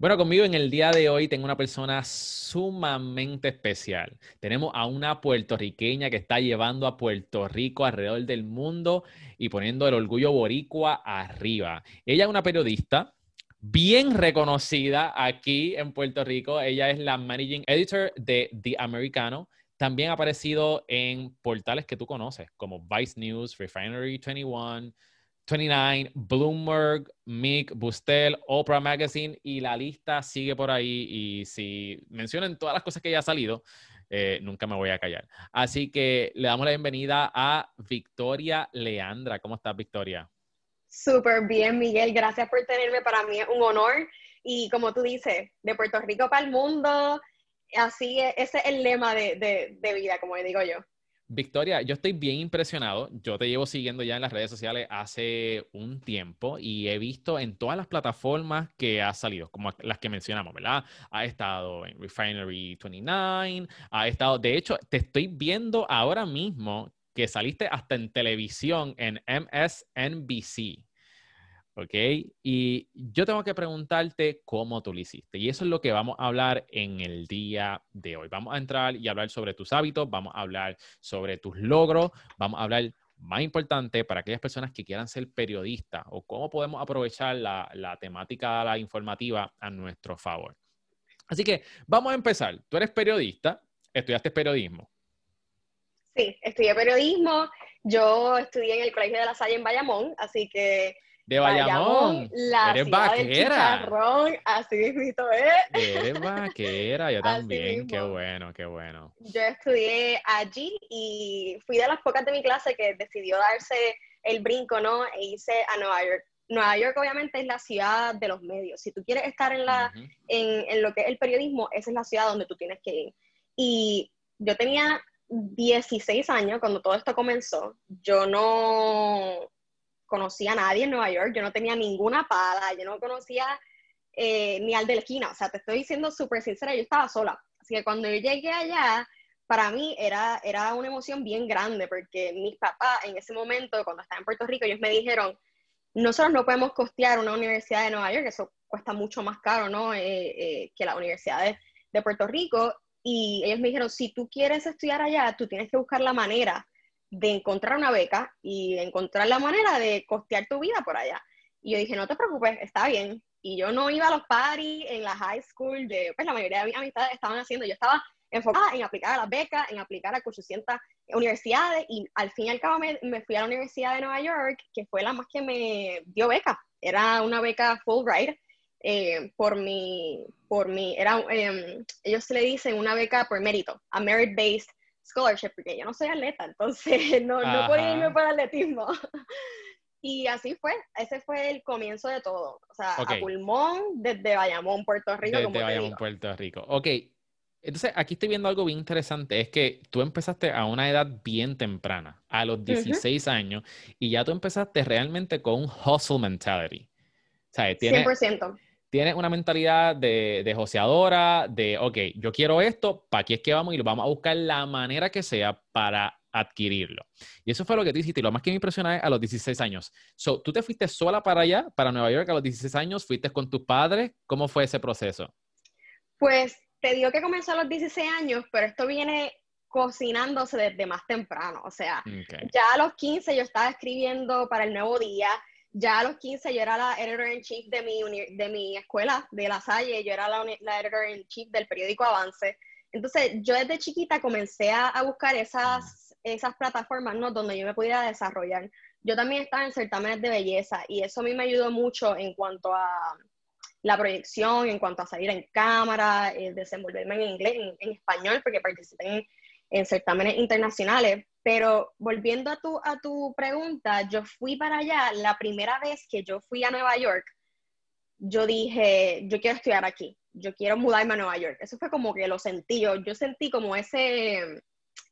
Bueno, conmigo en el día de hoy tengo una persona sumamente especial. Tenemos a una puertorriqueña que está llevando a Puerto Rico alrededor del mundo y poniendo el orgullo boricua arriba. Ella es una periodista bien reconocida aquí en Puerto Rico. Ella es la managing editor de The Americano. También aparecido en portales que tú conoces, como Vice News, Refinery 21, 29, Bloomberg, Mick, Bustel, Oprah Magazine y la lista sigue por ahí. Y si mencionan todas las cosas que ya ha salido, eh, nunca me voy a callar. Así que le damos la bienvenida a Victoria Leandra. ¿Cómo estás, Victoria? Súper bien, Miguel. Gracias por tenerme. Para mí es un honor. Y como tú dices, de Puerto Rico para el mundo, así ese es el lema de, de vida, como digo yo. Victoria, yo estoy bien impresionado. Yo te llevo siguiendo ya en las redes sociales hace un tiempo y he visto en todas las plataformas que ha salido, como las que mencionamos, ¿verdad? Ha estado en Refinery 29, ha estado, de hecho, te estoy viendo ahora mismo que saliste hasta en televisión en MSNBC. ¿Ok? Y yo tengo que preguntarte cómo tú lo hiciste. Y eso es lo que vamos a hablar en el día de hoy. Vamos a entrar y hablar sobre tus hábitos, vamos a hablar sobre tus logros, vamos a hablar más importante para aquellas personas que quieran ser periodistas o cómo podemos aprovechar la, temática la informativa a nuestro favor. Así que vamos a empezar. Tú eres periodista, estudiaste periodismo. Sí, estudié periodismo. Yo estudié en el Colegio de la Salle en Bayamón, así que de Bayamón. la Eres vaquera. así mismo es. Eres vaquera, yo también. Qué bueno, qué bueno. Yo estudié allí y fui de las pocas de mi clase que decidió darse el brinco, ¿no? E hice a Nueva York. Nueva York obviamente es la ciudad de los medios. Si tú quieres estar en, la, en, en lo que es el periodismo, esa es la ciudad donde tú tienes que ir. Y yo tenía 16 años cuando todo esto comenzó. Yo no, conocía a nadie en Nueva York, yo no tenía ninguna pala, yo no conocía eh, ni al de la esquina, o sea, te estoy diciendo súper sincera, yo estaba sola. Así que cuando yo llegué allá, para mí era, era una emoción bien grande, porque mis papás en ese momento, cuando estaba en Puerto Rico, ellos me dijeron, nosotros no podemos costear una universidad de Nueva York, eso cuesta mucho más caro, ¿no? Eh, eh, que la universidad de, de Puerto Rico. Y ellos me dijeron, si tú quieres estudiar allá, tú tienes que buscar la manera de encontrar una beca y encontrar la manera de costear tu vida por allá. Y yo dije, no te preocupes, está bien. Y yo no iba a los parties en la high school, de, pues la mayoría de mis amistades estaban haciendo, yo estaba enfocada en aplicar a las becas, en aplicar a 800 universidades y al fin y al cabo me, fui a la Universidad de Nueva York, que fue la más que me dio beca. Era una beca Fulbright eh, por mi, por mi, era, em, ellos le dicen una beca por mérito, a merit-based scholarship, porque yo no soy atleta, entonces no, no podía irme por atletismo. y así fue, ese fue el comienzo de todo. O sea, a pulmón desde Bayamón, Puerto Rico. Desde Bayamón, Puerto Rico. Ok. Entonces, aquí estoy viendo algo bien interesante, es que tú empezaste a una edad bien temprana, a los 16 años, y ya tú empezaste realmente con un hustle mentality. O sea, 100% tienes una mentalidad de, de joseadora, de, ok, yo quiero esto, ¿para aquí es que vamos? Y vamos a buscar la manera que sea para adquirirlo. Y eso fue lo que te hiciste. Y lo más que me impresiona es a los 16 años. So, ¿Tú te fuiste sola para allá, para Nueva York, a los 16 años? ¿Fuiste con tus padres? ¿Cómo fue ese proceso? Pues te digo que comenzó a los 16 años, pero esto viene cocinándose desde más temprano. O sea, ya a los 15 yo estaba escribiendo para el Nuevo Día, ya a los 15 yo era la editor in chief de mi, de mi escuela, de La Salle, yo era la, la editor in chief del periódico Avance. Entonces, yo desde chiquita comencé a, buscar esas, esas plataformas ¿no? donde yo me pudiera desarrollar. Yo también estaba en certámenes de belleza y eso a mí me ayudó mucho en cuanto a la proyección, en cuanto a salir en cámara, eh, desenvolverme en inglés, en, español, porque participé en, en certámenes internacionales. Pero volviendo a tu, a tu pregunta, yo fui para allá, la primera vez que yo fui a Nueva York, yo dije, yo quiero estudiar aquí, yo quiero mudarme a Nueva York. Eso fue como que lo sentí, yo, yo sentí como ese,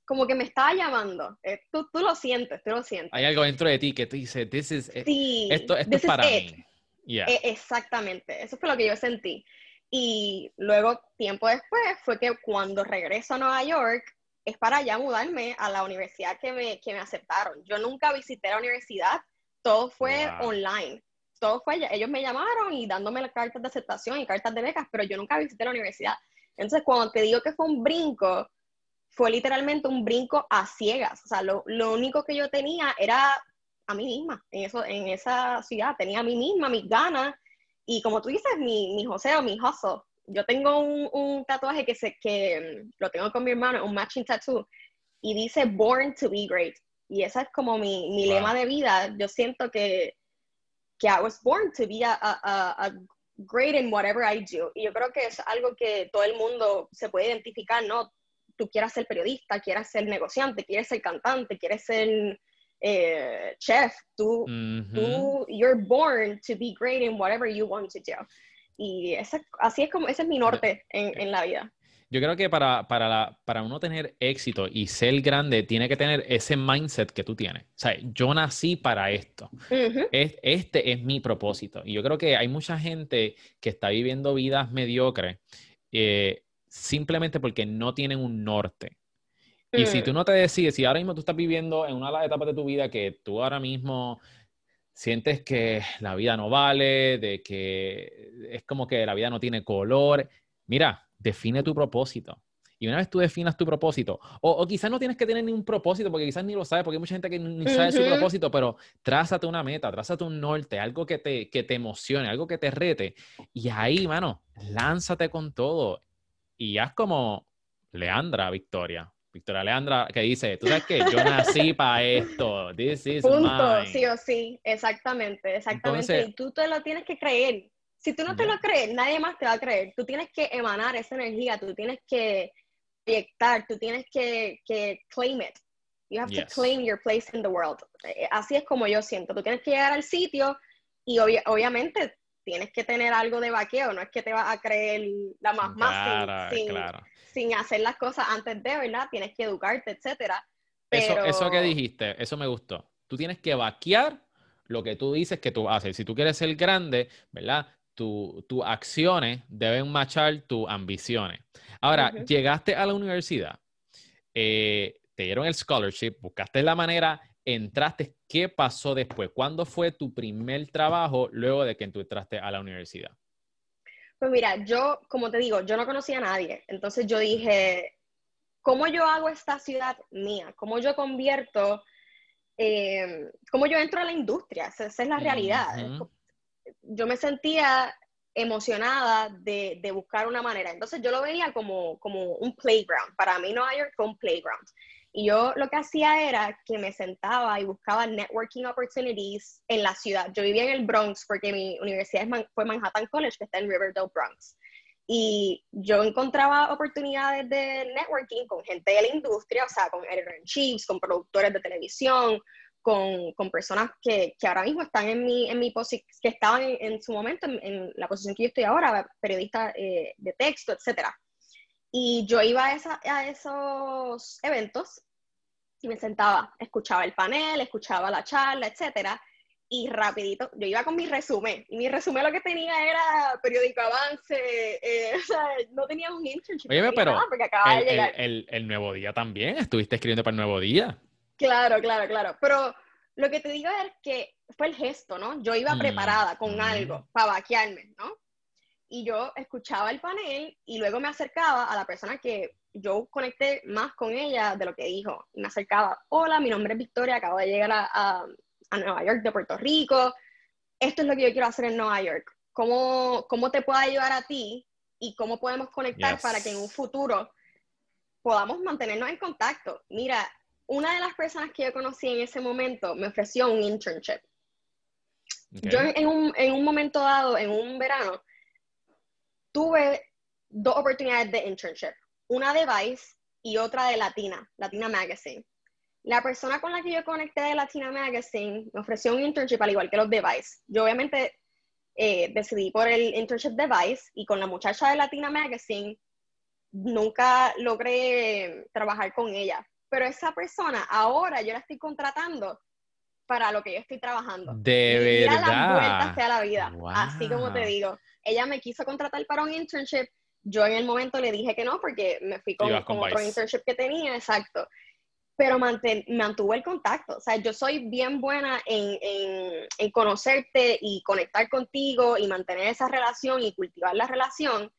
como que me estaba llamando. Eh, tú, tú, lo sientes, tú lo sientes. Hay algo dentro de ti que te dice, this is, eh, sí, esto, esto es para mí. E, exactamente, eso fue lo que yo sentí. Y luego, tiempo después, fue que cuando regreso a Nueva York, es para ya mudarme a la universidad que me, que me aceptaron. Yo nunca visité la universidad, todo fue online. todo fue, ellos me llamaron y dándome las cartas de aceptación y cartas de becas, pero yo nunca visité la universidad. Entonces, cuando te digo que fue un brinco, fue literalmente un brinco a ciegas. O sea, lo, lo único que yo tenía era a mí misma, en, eso, en esa ciudad. Tenía a mí misma, mis ganas, y como tú dices, mi, mi joseo, mi hustle. Yo tengo un, un tatuaje que, se, que mm, lo tengo con mi hermano, un matching tattoo, y dice Born to be Great. Y esa es como mi, mi lema de vida. Yo siento que, que I was born to be a, a, a, great in whatever I do. Y yo creo que es algo que todo el mundo se puede identificar, ¿no? Tú quieras ser periodista, quieras ser negociante, quieres ser cantante, quieres ser eh, chef, tú, tú, you're born to be great in whatever you want to do. Y esa, así es como, ese es mi norte en, en la vida. Yo creo que para, para, la, para, uno tener éxito y ser grande, tiene que tener ese mindset que tú tienes. O sea, yo nací para esto. es, este es mi propósito. Y yo creo que hay mucha gente que está viviendo vidas mediocres eh, simplemente porque no tienen un norte. Y si tú mm. no te decides, si ahora mismo tú estás viviendo en una de las etapas de tu vida que tú ahora mismo sientes que la vida no vale, de que es como que la vida no tiene color, mira, define tu propósito. Y una vez tú definas tu propósito, o, quizás no tienes que tener ningún propósito, porque quizás ni lo sabes, porque hay mucha gente que ni sabe su propósito, pero trázate una meta, trázate un norte, algo que te, que te emocione, algo que te rete. Y ahí, mano, lánzate con todo y haz como Leandra Victoria. Victoria Leandra, que dice, tú sabes que yo nací para esto, this is Punto, sí o sí, exactamente, exactamente. y tú te lo tienes que creer. Si tú no te lo crees, nadie más te va a creer. Tú tienes que emanar esa energía, tú tienes que proyectar, tú tienes que, que claim it. You have to claim your place in the world. Eh, así es como yo siento. Tú tienes que llegar al sitio y obviamente tienes que tener algo de vaqueo, no es que te vas a creer la más más sin, claro sin hacer las cosas antes de, ¿verdad? Tienes que educarte, etcétera. Eso, eso que dijiste, eso me gustó. Tú tienes que vaquear lo que tú dices que tú haces. Si tú quieres ser grande, ¿verdad? Tus acciones deben machar tus ambiciones. Ahora, llegaste a la universidad, eh, te dieron el scholarship, buscaste la manera, entraste. ¿Qué pasó después? ¿Cuándo fue tu primer trabajo luego de que entraste a la universidad? Pues mira, yo, como te digo, yo no conocía a nadie. Entonces yo dije, ¿cómo yo hago esta ciudad mía? ¿Cómo yo convierto, eh, cómo yo entro a la industria? Esa, es la realidad. Yo me sentía emocionada de, de, buscar una manera. Entonces yo lo veía como, como un playground. Para mí Nueva York fue un playground. Y yo lo que hacía era que me sentaba y buscaba networking opportunities en la ciudad. Yo vivía en el Bronx porque mi universidad fue Manhattan College, que está en Riverdale, Bronx. Y yo encontraba oportunidades de networking con gente de la industria, o sea, con editor-in-chiefs, con productores de televisión, con, con personas que, que, ahora mismo están en mi, en mi posición, que estaban en, su momento en, la posición que yo estoy ahora, periodista eh, de texto, etc. Y yo iba a, esa, a esos eventos y me sentaba, escuchaba el panel, escuchaba la charla, etcétera, y rapidito, yo iba con mi resumen, y mi resumen lo que tenía era periódico avance, eh, o sea, no tenía un internship. Oye, pero porque acaba el, de llegar. El, el, Nuevo Día también, estuviste escribiendo para el Nuevo Día. Claro, claro, claro, pero lo que te digo es que fue el gesto, ¿no? Yo iba mm, preparada con mm. algo para vaquearme, ¿no? Y yo escuchaba el panel y luego me acercaba a la persona que yo conecté más con ella de lo que dijo. Me acercaba, hola, mi nombre es Victoria, acabo de llegar a, a, Nueva York de Puerto Rico. Esto es lo que yo quiero hacer en Nueva York. ¿Cómo, cómo te puedo ayudar a ti y cómo podemos conectar para que en un futuro podamos mantenernos en contacto? Mira, una de las personas que yo conocí en ese momento me ofreció un internship. Yo en un, en un momento dado, en un verano, tuve dos oportunidades de internship una de Vice y otra de Latina, Latina Magazine. La persona con la que yo conecté de Latina Magazine me ofreció un internship al igual que los de Vice. Yo obviamente eh, decidí por el internship de Vice y con la muchacha de Latina Magazine nunca logré trabajar con ella. Pero esa persona ahora yo la estoy contratando para lo que yo estoy trabajando. De verdad. las vueltas sea la vida. Así como te digo. Ella me quiso contratar para un internship yo en el momento le dije que no porque me fui con, otro internship que tenía, exacto. pero mantuvo el contacto. O sea, yo soy bien buena en, en, en, conocerte y conectar contigo y mantener esa relación y cultivar la relación.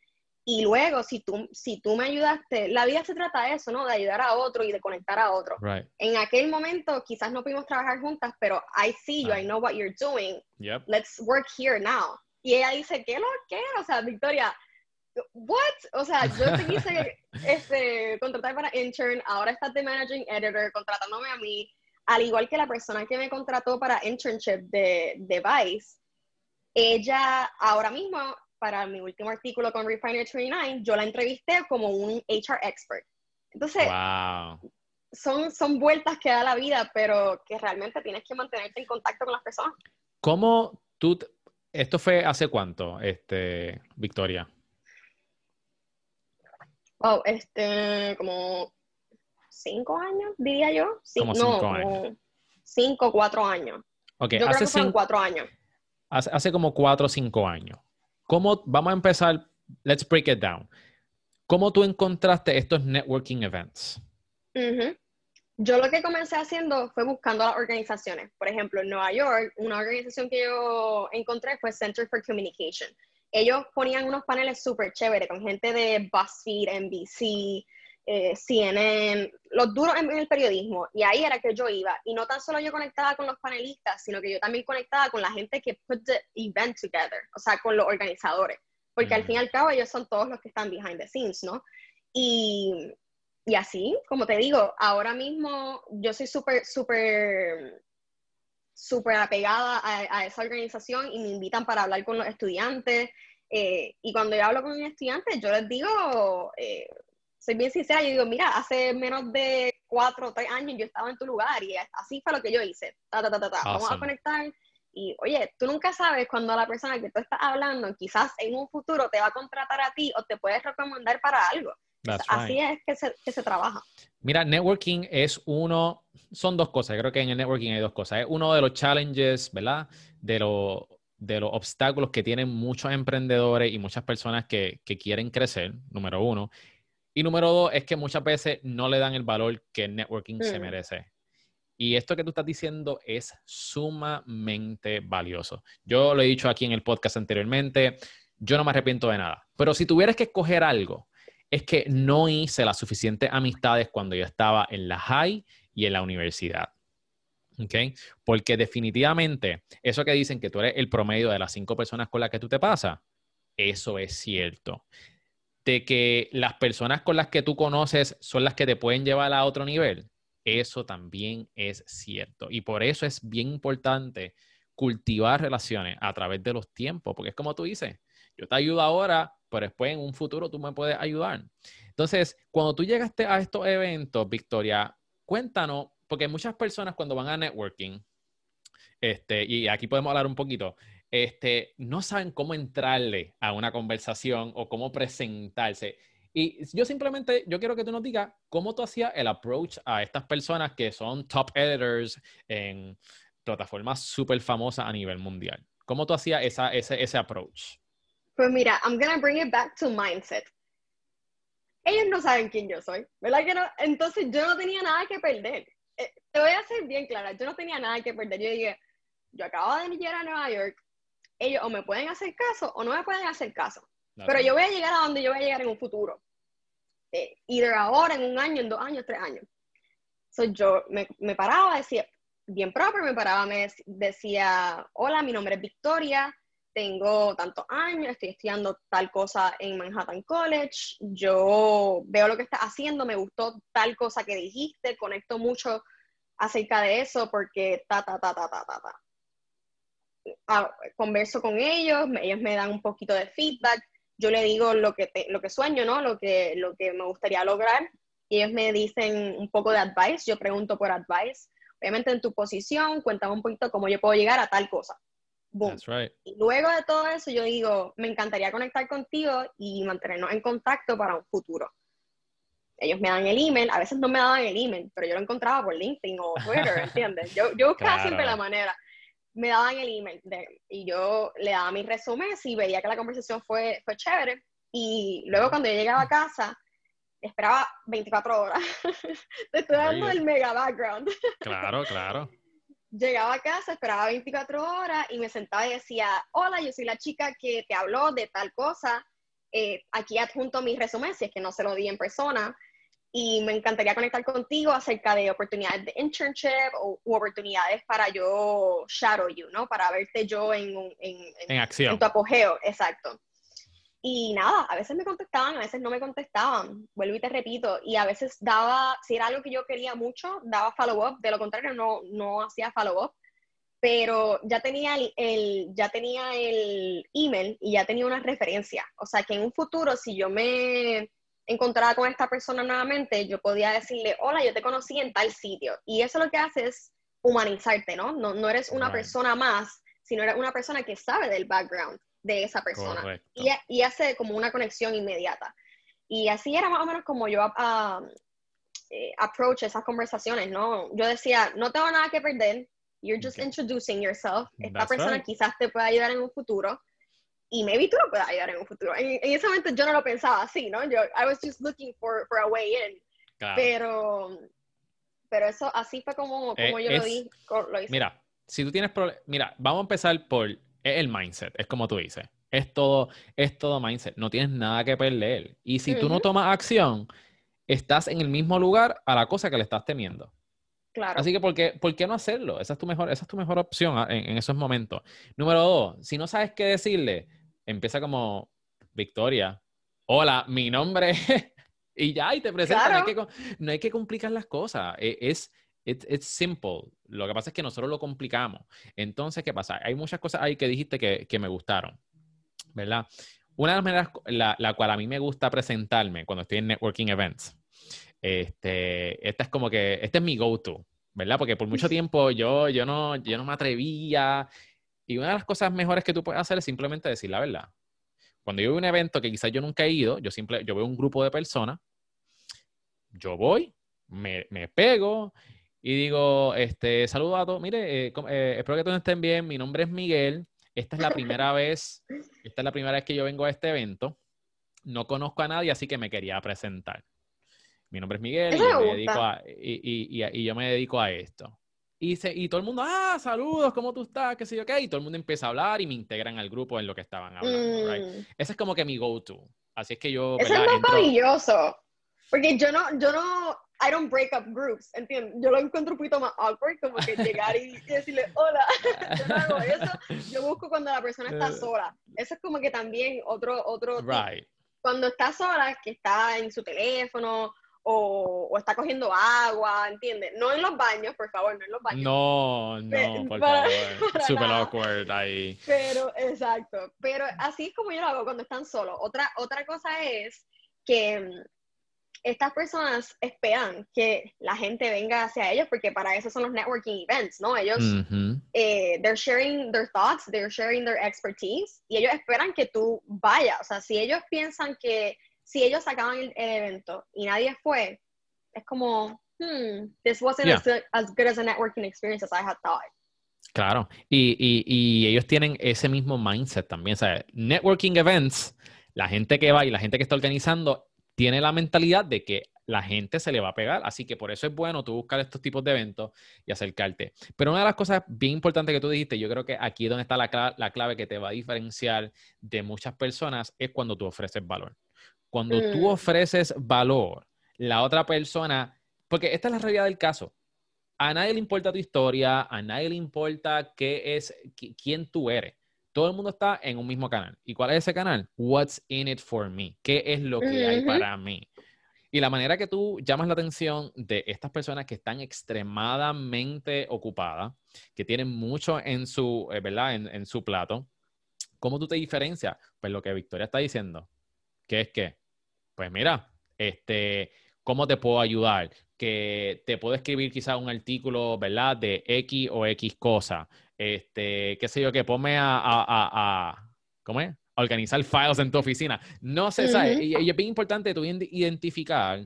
Y luego, si tú, si tú me ayudaste, la vida se trata de eso, ¿no? De ayudar a otro y de conectar a otro. En aquel momento quizás no pudimos trabajar juntas, pero I see you, I know what you're doing. Let's work here now. Y ella dice, ¿qué lo que? O sea, Victoria, what? O sea, yo te quise este, contratar para intern, ahora estás de managing editor, contratándome a mí, al igual que la persona que me contrató para internship de, de Vice, ella ahora mismo, para mi último artículo con Refiner 29, yo la entrevisté como un HR expert. Entonces, son, son vueltas que da la vida, pero que realmente tienes que mantenerte en contacto con las personas. ¿Cómo tú, esto fue hace cuánto, este, Victoria? Wow, este, como cinco años, diría yo. como cinco años. cinco, cuatro años. Okay, yo hace creo que cinco, cuatro años. Hace, como cuatro o cinco años. ¿Cómo, vamos a empezar, let's break it down. ¿Cómo tú encontraste estos networking events? Yo lo que comencé haciendo fue buscando las organizaciones. Por ejemplo, en Nueva York, una organización que yo encontré fue Center for Communication ellos ponían unos paneles súper chéveres con gente de BuzzFeed, NBC, eh, CNN, los duros en, el periodismo, y ahí era que yo iba. Y no tan solo yo conectaba con los panelistas, sino que yo también conectaba con la gente que put the event together, o sea, con los organizadores, porque al fin y al cabo ellos son todos los que están behind the scenes, ¿no? Y, y así, como te digo, ahora mismo yo soy súper, súper súper apegada a, esa organización y me invitan para hablar con los estudiantes. Eh, y cuando yo hablo con un estudiante, yo les digo, eh, soy bien sincera, yo digo, mira, hace menos de cuatro o tres años yo estaba en tu lugar y así fue lo que yo hice. Vamos a conectar. Y oye, tú nunca sabes cuando la persona que tú estás hablando, quizás en un futuro te va a contratar a ti o te puedes recomendar para algo. Así es que se, que se, trabaja. Mira, networking es uno, son dos cosas, creo que en el networking hay dos cosas. Es uno de los challenges, ¿verdad? De, lo, de los obstáculos que tienen muchos emprendedores y muchas personas que, que quieren crecer, número uno. Y número dos es que muchas veces no le dan el valor que el networking se mm. merece. Y esto que tú estás diciendo es sumamente valioso. Yo lo he dicho aquí en el podcast anteriormente, yo no me arrepiento de nada. Pero si tuvieras que escoger algo es que no hice las suficientes amistades cuando yo estaba en la high y en la universidad. ¿Ok? Porque definitivamente eso que dicen que tú eres el promedio de las cinco personas con las que tú te pasas, eso es cierto. De que las personas con las que tú conoces son las que te pueden llevar a otro nivel, eso también es cierto. Y por eso es bien importante cultivar relaciones a través de los tiempos, porque es como tú dices, yo te ayudo ahora, pero después en un futuro tú me puedes ayudar. Entonces, cuando tú llegaste a estos eventos, Victoria, cuéntanos, porque muchas personas cuando van a networking, este, y aquí podemos hablar un poquito, este, no saben cómo entrarle a una conversación o cómo presentarse. Y yo simplemente, yo quiero que tú nos digas cómo tú hacías el approach a estas personas que son top editors en plataformas súper famosas a nivel mundial. ¿Cómo tú hacías esa, ese, ese approach? Pues mira, I'm gonna bring it back to mindset. Ellos no saben quién yo soy, ¿verdad que no? Entonces yo no tenía nada que perder. Eh, te voy a ser bien clara, yo no tenía nada que perder. Yo dije, yo acabo de llegar a Nueva York, ellos o me pueden hacer caso o no me pueden hacer caso. Pero yo voy a llegar a donde yo voy a llegar en un futuro. Eh, either ahora, en un año, en dos años, tres años. So, yo me, me paraba, decía, bien propio, me paraba, me decía, hola, mi nombre es Victoria, tengo tantos años, estoy estudiando tal cosa en Manhattan College, yo veo lo que estás haciendo, me gustó tal cosa que dijiste, conecto mucho acerca de eso porque ta, ta, ta, ta, ta, ta, ta. Ah, converso con ellos, ellos me dan un poquito de feedback, yo le digo lo que, lo que sueño, ¿no? Lo que, lo que me gustaría lograr y ellos me dicen un poco de advice, yo pregunto por advice. Obviamente en tu posición, cuéntame un poquito cómo yo puedo llegar a tal cosa. Y luego de todo eso, yo digo, me encantaría conectar contigo y mantenernos en contacto para un futuro. Ellos me dan el email, a veces no me daban el email, pero yo lo encontraba por LinkedIn o Twitter, ¿entiendes? Yo, yo buscaba siempre la manera. Me daban el email y yo le daba mis resúmenes y veía que la conversación fue, fue chévere. Y luego cuando yo llegaba a casa, esperaba 24 horas. Te estoy dando el mega background. Claro, claro. Llegaba a casa, esperaba 24 horas y me sentaba y decía, hola, yo soy la chica que te habló de tal cosa. Eh, aquí adjunto mi resumen, si es que no se lo di en persona y me encantaría conectar contigo acerca de oportunidades de internship o oportunidades para yo shadow you, ¿no? Para verte yo en, en, en, acción. En tu apogeo, exacto. Y nada, a veces me contestaban, a veces no me contestaban, vuelvo y te repito, y a veces daba, si era algo que yo quería mucho, daba follow-up, de lo contrario no, no hacía follow-up, pero ya tenía el, el, ya tenía el email y ya tenía una referencia, o sea que en un futuro si yo me encontraba con esta persona nuevamente, yo podía decirle, hola, yo te conocí en tal sitio. Y eso lo que hace es humanizarte, ¿no? No, no eres una persona más, sino eres una persona que sabe del background de esa persona. Y, y, hace como una conexión inmediata. Y así era más o menos como yo uh, approach esas conversaciones, ¿no? Yo decía, no tengo nada que perder, you're just introducing yourself. Esta persona quizás te pueda ayudar en un futuro y maybe tú lo puedas ayudar en un futuro. En, ese momento yo no lo pensaba así, ¿no? Yo, I was just looking for, for a way in. Pero, pero eso así fue como, eh, como yo lo, di, lo hice. Mira, si tú tienes problemas, mira, vamos a empezar por el mindset, es como tú dices. Es todo, es todo mindset, no tienes nada que perder. Y si tú no tomas acción, estás en el mismo lugar a la cosa que le estás temiendo. Claro. Así que, ¿por qué, ¿por qué no hacerlo? Esa es tu mejor, esa es tu mejor opción ah, en, en, esos momentos. Número dos, si no sabes qué decirle, empieza como Victoria. Hola, mi nombre y ya, y te presenta. No, hay que, no, hay que, complicar las cosas. E, es, it's, simple. Lo que pasa es que nosotros lo complicamos. Entonces, ¿qué pasa? Hay muchas cosas ahí que dijiste que, que me gustaron, ¿verdad? Una de las maneras, la, la, cual a mí me gusta presentarme cuando estoy en networking events, este, esta es como que, este es mi go-to, ¿verdad? Porque por mucho tiempo yo, yo, no, yo no me atrevía y una de las cosas mejores que tú puedes hacer es simplemente decir la verdad. Cuando yo veo un evento que quizás yo nunca he ido, yo, simple, yo veo un grupo de personas, yo voy, me, me pego y digo, este, saludo a todos, mire, eh, eh, espero que todos estén bien, mi nombre es Miguel, esta es la primera vez, esta es la primera vez que yo vengo a este evento, no conozco a nadie, así que me quería presentar. Mi nombre es Miguel y yo, me dedico a, y, y, y yo me dedico a esto. Y, se, y todo el mundo, ah, saludos, ¿cómo tú estás? ¿Qué sé yo qué? Y todo el mundo empieza a hablar y me integran al grupo en lo que estaban hablando. Mm. Ese es como que mi go-to. Así es que yo. Eso es maravilloso. Porque yo no, yo no, I don't break up groups, ¿entiendes? Yo lo encuentro un poquito más awkward, como que llegar y, decirle, hola, yo no hago eso. Yo busco cuando la persona está eh. sola. Eso es como que también otro, otro. Right. Cuando está sola, que está en su teléfono o, está cogiendo agua, ¿entiendes? No en los baños, por favor, no en los baños. No, no, por favor. Super awkward ahí. Pero, exacto. Pero así es como yo lo hago cuando están solos. Otra, otra cosa es que mm, estas personas esperan que la gente venga hacia ellos porque para eso son los networking events, ¿no? Ellos, eh, they're sharing their thoughts, they're sharing their expertise y ellos esperan que tú vayas. O sea, si ellos piensan que si ellos sacaban el, evento y nadie fue, es como, hmm, this wasn't as, good, as, a networking experience as I had thought. Claro, y, y, y, ellos tienen ese mismo mindset también. Sea, networking events, la gente que va y la gente que está organizando tiene la mentalidad de que la gente se le va a pegar. Así que por eso es bueno tú buscar estos tipos de eventos y acercarte. Pero una de las cosas bien importantes que tú dijiste, yo creo que aquí es donde está la, la clave que te va a diferenciar de muchas personas, es cuando tú ofreces valor. Cuando tú mm. ofreces valor, la otra persona, porque esta es la realidad del caso. A nadie le importa tu historia, a nadie le importa qué es, quién tú eres. Todo el mundo está en un mismo canal. ¿Y cuál es ese canal? What's in it for me? ¿Qué es lo que hay para mí? Y la manera que tú llamas la atención de estas personas que están extremadamente ocupadas, que tienen mucho en su, eh, ¿verdad? En, en, su plato, ¿cómo tú te diferencias? Pues lo que Victoria está diciendo, que es que pues mira, este, ¿cómo te puedo ayudar? Que te puedo escribir quizás un artículo, ¿verdad? De X o X cosa. Este, qué sé yo, que ponme a, a, a, ¿cómo es? organizar files en tu oficina. No sé, ¿sabes? Y, es bien importante tú identificar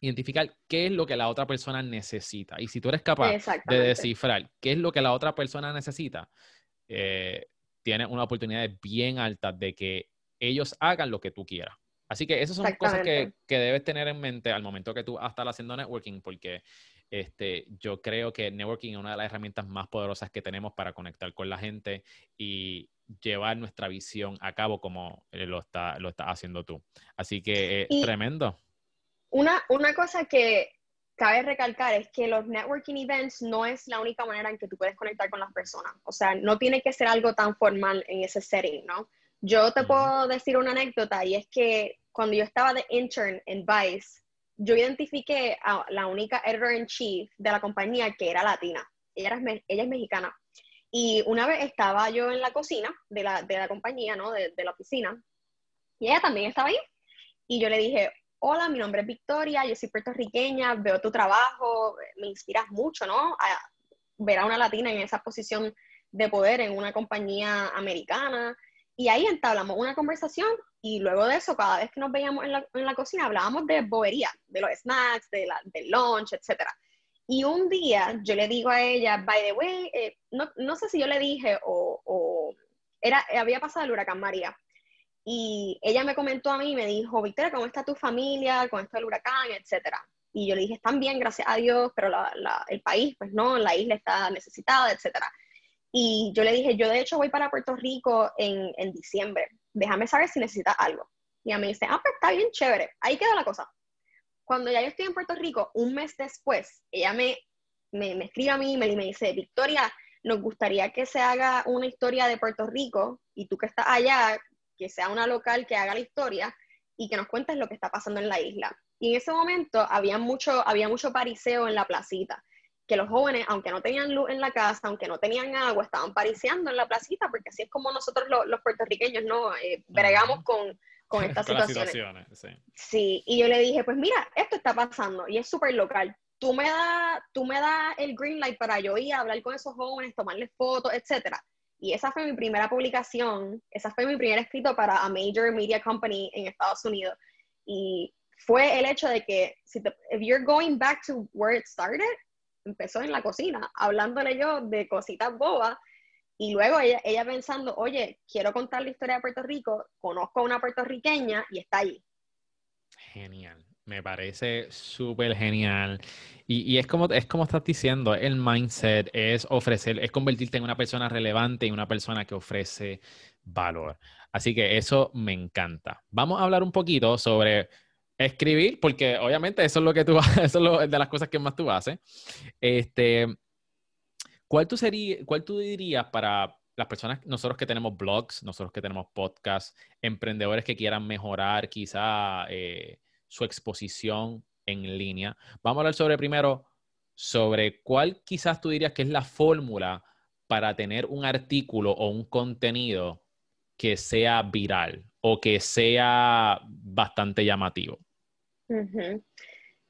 identificar qué es lo que la otra persona necesita. Y si tú eres capaz de descifrar qué es lo que la otra persona necesita, eh, tienes una oportunidad bien alta de que ellos hagan lo que tú quieras. Así que esas son cosas que, que, debes tener en mente al momento que tú estás haciendo networking, porque este, yo creo que networking es una de las herramientas más poderosas que tenemos para conectar con la gente y llevar nuestra visión a cabo como eh, lo está, lo está haciendo tú. Así que es tremendo. Una, una cosa que cabe recalcar es que los networking events no es la única manera en que tú puedes conectar con las personas. O sea, no tiene que ser algo tan formal en ese setting, ¿no? Yo te puedo decir una anécdota y es que cuando yo estaba de intern en Vice, yo identifiqué a la única editor in chief de la compañía que era latina. Ella, ella es mexicana. Y una vez estaba yo en la cocina de la, de la compañía, ¿no? De, de, la oficina. Y ella también estaba ahí. Y yo le dije, hola, mi nombre es Victoria, yo soy puertorriqueña, veo tu trabajo, me inspiras mucho, ¿no? A ver a una latina en esa posición de poder en una compañía americana. Y ahí entablamos una conversación y luego de eso, cada vez que nos veíamos en la, en la cocina, hablábamos de bobería, de los snacks, de la, del lunch, etc. Y un día yo le digo a ella, by the way, eh, no, no, sé si yo le dije o, o, era, había pasado el huracán María. Y ella me comentó a mí me dijo, Victoria, ¿cómo está tu familia con esto del huracán, etcétera? Y yo le dije, están bien, gracias a Dios, pero el país, pues no, la isla está necesitada, etcétera. Y yo le dije, yo de hecho voy para Puerto Rico en, en diciembre, déjame saber si necesitas algo. Y ella me dice, ah, pues está bien chévere, ahí queda la cosa. Cuando ya yo estoy en Puerto Rico, un mes después, ella me, me, me escribe a mí y me, me dice, Victoria, nos gustaría que se haga una historia de Puerto Rico y tú que estás allá, que sea una local que haga la historia y que nos cuentes lo que está pasando en la isla. Y en ese momento había mucho, había mucho pariseo en la placita que los jóvenes, aunque no tenían luz en la casa, aunque no tenían agua, estaban pariciando en la placita, porque así es como nosotros los, puertorriqueños, ¿no? Eh, bregamos con, con estas situaciones. sí. sí. y yo le dije, pues mira, esto está pasando y es súper local. Tú me tú me das el green light para yo ir a hablar con esos jóvenes, tomarles fotos, etcétera. Y esa fue mi primera publicación, esa fue mi primer escrito para a major media company en Estados Unidos. Y fue el hecho de que, si te, if you're going back to where it started, empezó en la cocina, hablándole yo de cositas bobas, y luego ella, ella pensando, oye, quiero contar la historia de Puerto Rico, conozco a una puertorriqueña y está ahí. Genial, me parece súper genial. Y, y, es, como, es como estás diciendo, el mindset es ofrecer, es convertirte en una persona relevante y una persona que ofrece valor. Así que eso me encanta. Vamos a hablar un poquito sobre Escribir, porque obviamente eso es lo que tú eso es de las cosas que más tú haces. Este, ¿cuál tú cuál tú dirías para las personas, nosotros que tenemos blogs, nosotros que tenemos podcasts, emprendedores que quieran mejorar quizá eh, su exposición en línea? Vamos a hablar sobre primero sobre cuál quizás tú dirías que es la fórmula para tener un artículo o un contenido que sea viral o que sea bastante llamativo.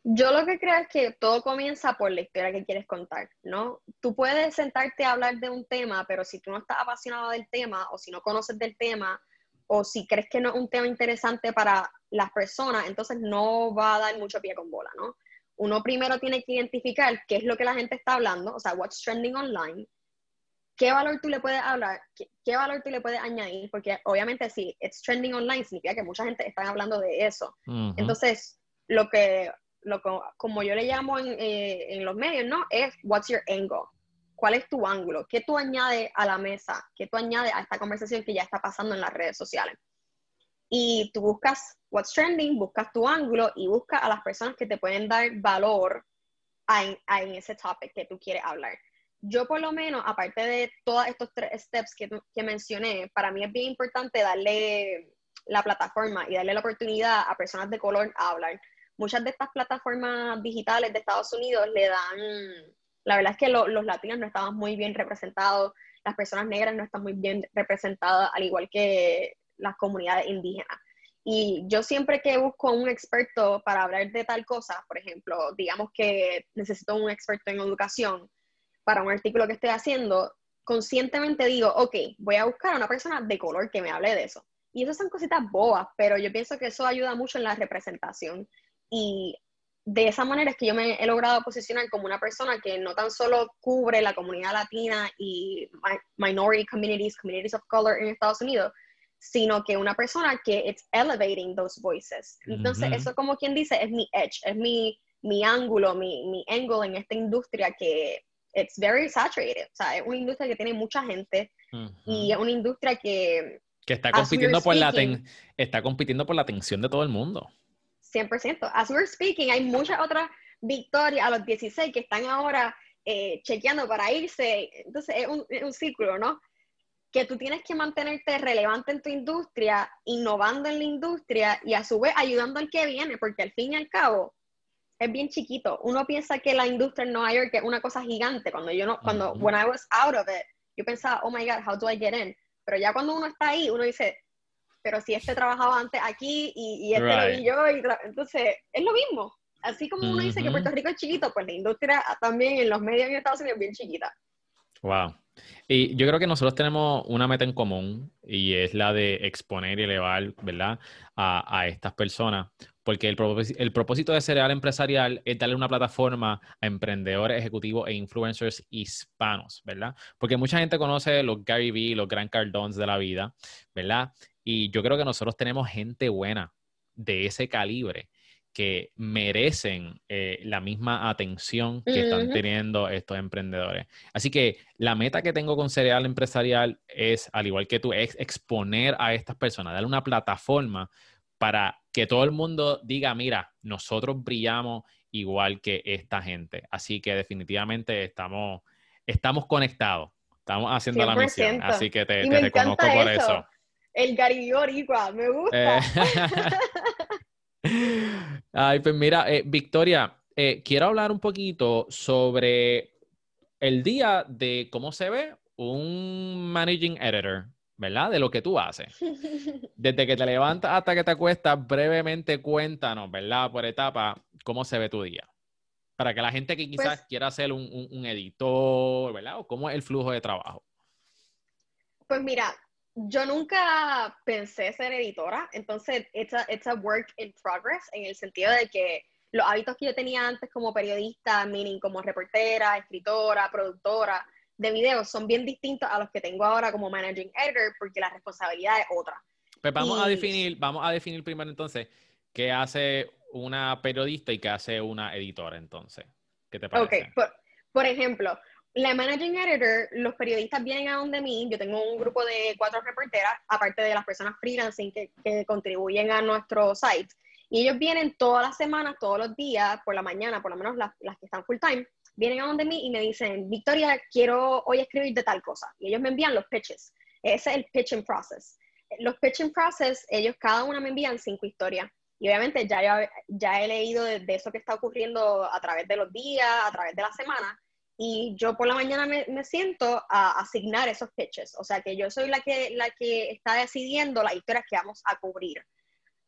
Yo lo que creo es que todo comienza por la historia que quieres contar, ¿no? Tú puedes sentarte a hablar de un tema, pero si tú no estás apasionado del tema o si no conoces del tema o si crees que no es un tema interesante para las personas, entonces no va a dar mucho pie con bola, ¿no? Uno primero tiene que identificar qué es lo que la gente está hablando, o sea, what's trending online, qué valor tú le puedes hablar, qué, valor tú le puedes añadir, porque obviamente si it's trending online significa que mucha gente está hablando de eso. Entonces, lo que, lo como yo le llamo en, eh, en, los medios, ¿no? Es what's your angle. ¿Cuál es tu ángulo? ¿Qué tú añades a la mesa? ¿Qué tú añades a esta conversación que ya está pasando en las redes sociales? Y tú buscas what's trending, buscas tu ángulo y buscas a las personas que te pueden dar valor en ese topic que tú quieres hablar. Yo por lo menos, aparte de todos estos tres steps que, que mencioné, para mí es bien importante darle la plataforma y darle la oportunidad a personas de color a hablar muchas de estas plataformas digitales de Estados Unidos le dan, la verdad es que los latinos no estaban muy bien representados, las personas negras no están muy bien representadas, al igual que las comunidades indígenas. Y yo siempre que busco un experto para hablar de tal cosa, por ejemplo, digamos que necesito un experto en educación para un artículo que estoy haciendo, conscientemente digo, ok, voy a buscar a una persona de color que me hable de eso. Y eso son cositas bobas, pero yo pienso que eso ayuda mucho en la representación. Y de esa manera es que yo me he logrado posicionar como una persona que no tan solo cubre la comunidad latina y minority communities, communities of color en Estados Unidos, sino que una persona que it's elevating those voices. Entonces, eso como quien dice, es mi edge, es mi, mi ángulo, mi, mi angle en esta industria que it's very saturated. O sea, es una industria que tiene mucha gente y es una industria que... Que está compitiendo, por la está compitiendo por la atención de todo el mundo. 100%. As we're speaking, hay muchas otras victorias a los 16 que están ahora eh, chequeando para irse. Entonces, es un, es un círculo, ¿no? que tú tienes que mantenerte relevante en tu industria, innovando en la industria y a su vez ayudando al que viene, porque al fin y al cabo es bien chiquito. Uno piensa que la industria en Nueva York es una cosa gigante. Cuando yo no, cuando, when I was out of it, yo pensaba, oh my God, how do I get in? Pero ya cuando uno está ahí, uno dice, pero si este trabajaba antes aquí y, y este lo vi yo, y entonces es lo mismo. Así como uno dice que Puerto Rico es chiquito, pues la industria también en los medios en Estados Unidos es bien chiquita. Wow. Y yo creo que nosotros tenemos una meta en común y es la de exponer y elevar, ¿verdad? A, estas personas. Porque el, el, propósito de Cereal Empresarial es darle una plataforma a emprendedores, ejecutivos e influencers hispanos, ¿verdad? Porque mucha gente conoce los Gary Vee, los Gran Cardons de la vida, ¿verdad? Y yo creo que nosotros tenemos gente buena de ese calibre que merecen eh, la misma atención que están teniendo estos emprendedores. Así que la meta que tengo con Cereal Empresarial es, al igual que tú, es exponer a estas personas, darle una plataforma para que todo el mundo diga, mira, nosotros brillamos igual que esta gente. Así que definitivamente estamos, estamos conectados, estamos haciendo la misión. Así que te, reconozco por eso. El garibor igual, me gusta. Eh, Ay, pues mira, eh, Victoria, eh, quiero hablar un poquito sobre el día de cómo se ve un managing editor, ¿verdad? De lo que tú haces. Desde que te levantas hasta que te acuestas, brevemente cuéntanos, ¿verdad? Por etapa, cómo se ve tu día. Para que la gente que quizás pues quiera ser un, editor, ¿verdad? O cómo es el flujo de trabajo. Pues mira, yo nunca pensé ser editora, entonces it's a, it's a work in progress en el sentido de que los hábitos que yo tenía antes como periodista, meaning como reportera, escritora, productora de videos, son bien distintos a los que tengo ahora como managing editor porque la responsabilidad es otra. Pues vamos a definir, vamos a definir primero entonces qué hace una periodista y qué hace una editora entonces. ¿Qué te parece? Ok, por ejemplo, la managing editor, los periodistas vienen a donde mí, yo tengo un grupo de cuatro reporteras, aparte de las personas freelancing que, que contribuyen a nuestro site, y ellos vienen todas las semanas, todos los días, por la mañana, por lo menos las, las que están full time, vienen a donde mí y me dicen, Victoria, quiero hoy escribir de tal cosa, y ellos me envían los pitches, ese es el pitching process. Los pitching process, ellos cada una me envían cinco historias, y obviamente ya, ya, ya he leído de, de eso que está ocurriendo a través de los días, a través de la semana, y yo por la mañana me, siento a asignar esos pitches, o sea que yo soy la que, la que está decidiendo las historias que vamos a cubrir.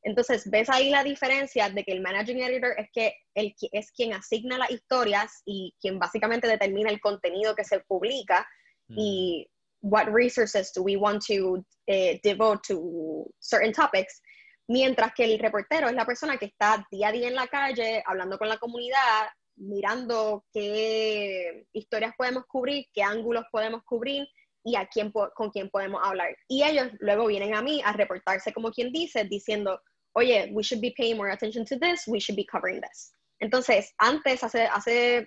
Entonces, ves ahí la diferencia de que el managing editor es que él es quien asigna las historias y quien básicamente determina el contenido que se publica y mm. what resources do we want to eh, devote to certain topics. Mientras que el reportero es la persona que está día a día en la calle, hablando con la comunidad, mirando qué historias podemos cubrir, qué ángulos podemos cubrir y a quién, con quién podemos hablar. Y ellos luego vienen a mí a reportarse como quien dice, diciendo, oye, we should be paying more attention to this, we should be covering this. Entonces, antes, hace, hace, eh,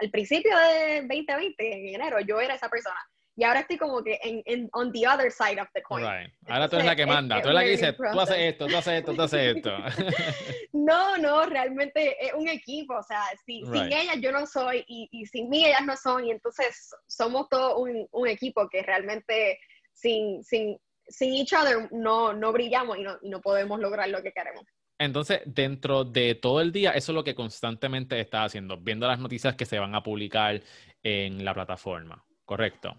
al principio de 2020, en enero, yo era esa persona. Y ahora estoy como que en, en on the other side of the coin. Ahora tú eres la que manda, tú eres la que dice, tú haces esto, tú haces esto, tú haces esto. no, no, realmente es un equipo, o sea, si, sin ellas yo no soy y, y, sin mí ellas no son, y entonces somos todo un, un equipo que realmente sin, sin, sin each other no, no brillamos y no, y no podemos lograr lo que queremos. Entonces, dentro de todo el día, eso es lo que constantemente estás haciendo, viendo las noticias que se van a publicar en la plataforma, ¿correcto?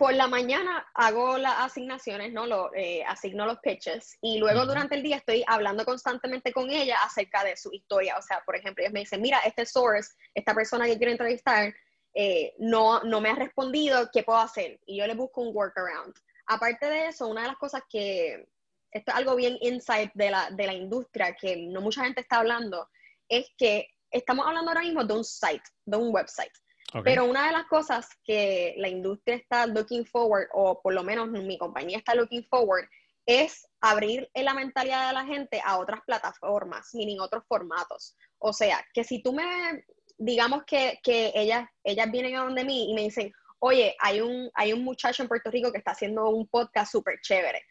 por la mañana hago las asignaciones, ¿no? Lo, eh, asigno los pitches y luego durante el día estoy hablando constantemente con ella acerca de su historia. O sea, por ejemplo, ellos me dicen, mira, este source, esta persona que quiero entrevistar, eh, no, no me ha respondido, ¿qué puedo hacer? Y yo le busco un workaround. Aparte de eso, una de las cosas que, esto es algo bien insight de la, de la industria, que no mucha gente está hablando, es que estamos hablando ahora mismo de un site, de un website. Pero una de las cosas que la industria está looking forward, o por lo menos mi compañía está looking forward, es abrir la mentalidad de la gente a otras plataformas, ni en otros formatos. O sea, que si tú me, digamos que, que ellas, ellas vienen a donde mí y me dicen, oye, hay un, hay un muchacho en Puerto Rico que está haciendo un podcast súper chévere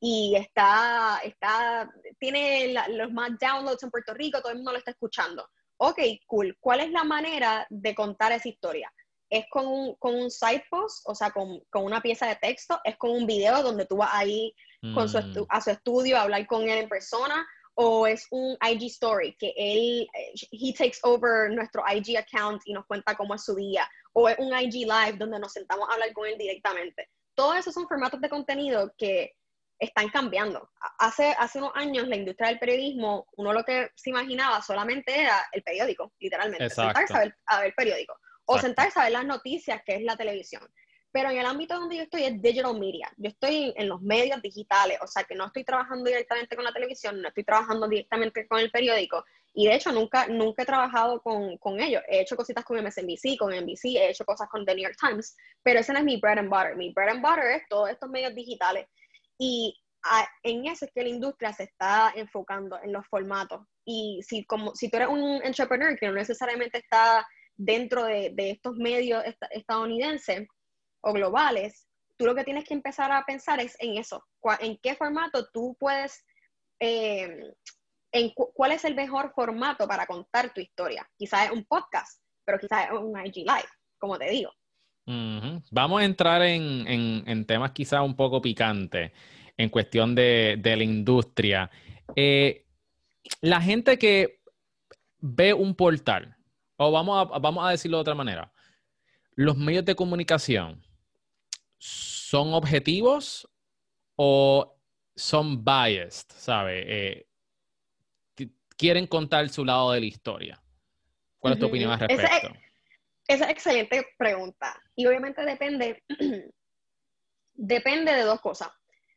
y está, está, tiene los más downloads en Puerto Rico, todo el mundo lo está escuchando. Ok, cool. ¿Cuál es la manera de contar esa historia? ¿Es con un, con un side post, o sea, con, con, una pieza de texto? ¿Es con un video donde tú vas ahí con su mm. a su estudio a hablar con él en persona? ¿O es un IG story que él, he takes over nuestro IG account y nos cuenta cómo es su día? ¿O es un IG live donde nos sentamos a hablar con él directamente? Todos esos son formatos de contenido que están cambiando. Hace, hace unos años la industria del periodismo, uno lo que se imaginaba solamente era el periódico, literalmente. Sentarse a ver, a ver periódico. O sentarse a ver las noticias, que es la televisión. Pero en el ámbito donde yo estoy es digital media. Yo estoy en los medios digitales, o sea que no estoy trabajando directamente con la televisión, no estoy trabajando directamente con el periódico. Y de hecho nunca, nunca he trabajado con, con ellos. He hecho cositas con MSNBC, con NBC, he hecho cosas con The New York Times, pero ese no es mi bread and butter. Mi bread and butter es todos estos medios digitales y en eso es que la industria se está enfocando en los formatos. Y si, como, si tú eres un entrepreneur que no necesariamente está dentro de, de estos medios estadounidenses o globales, tú lo que tienes que empezar a pensar es en eso. ¿En qué formato tú puedes, eh, en cuál es el mejor formato para contar tu historia? Quizás es un podcast, pero quizás es un IG Live, como te digo. Vamos a entrar en, temas quizás un poco picantes en cuestión de, la industria. Eh, la gente que ve un portal, o vamos a, vamos a decirlo de otra manera, los medios de comunicación son objetivos o son biased, ¿sabe? Eh, quieren contar su lado de la historia. ¿Cuál es tu opinión al respecto? Esa es excelente pregunta. Y obviamente depende, depende de dos cosas.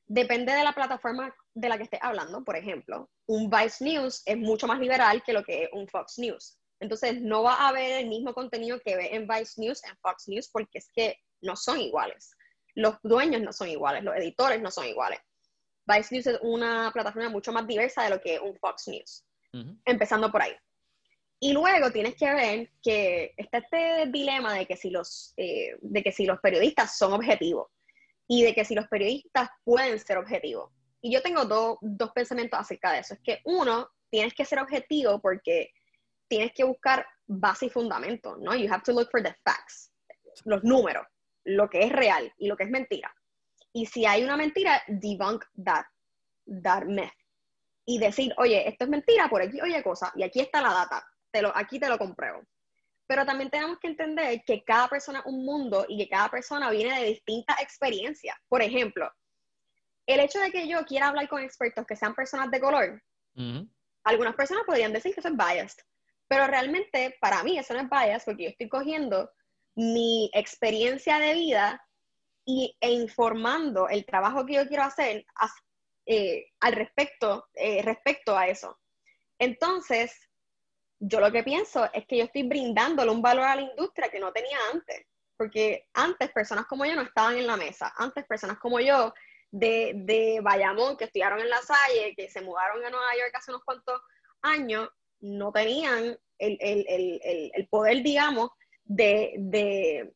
Depende de la plataforma de la que estés hablando. Por ejemplo, un Vice News es mucho más liberal que lo que es un Fox News. Entonces, no va a haber el mismo contenido que ve en Vice News en Fox News porque es que no son iguales. Los dueños no son iguales, los editores no son iguales. Vice News es una plataforma mucho más diversa de lo que es un Fox News. Empezando por ahí. Y luego tienes que ver que está este dilema de que si los, eh, de que si los periodistas son objetivos y de que si los periodistas pueden ser objetivos. Y yo tengo dos pensamientos acerca de eso. Es que uno, tienes que ser objetivo porque tienes que buscar base y fundamento, ¿no? You have to look for the facts, los números, lo que es real y lo que es mentira. Y si hay una mentira, debunk that, that myth. Y decir, oye, esto es mentira, por aquí oye cosa, y aquí está la data lo, aquí te lo compruebo. Pero también tenemos que entender que cada persona es un mundo y que cada persona viene de distintas experiencias. Por ejemplo, el hecho de que yo quiera hablar con expertos que sean personas de color, algunas personas podrían decir que eso es biased, pero realmente para mí eso no es biased porque yo estoy cogiendo mi experiencia de vida y, e informando el trabajo que yo quiero hacer eh, al respecto, eh, respecto a eso. Entonces, yo lo que pienso es que yo estoy brindándole un valor a la industria que no tenía antes, porque antes personas como yo no estaban en la mesa, antes personas como yo de, de Bayamón, que estudiaron en La Salle, que se mudaron a Nueva York hace unos cuantos años, no tenían el, poder, digamos, de, de,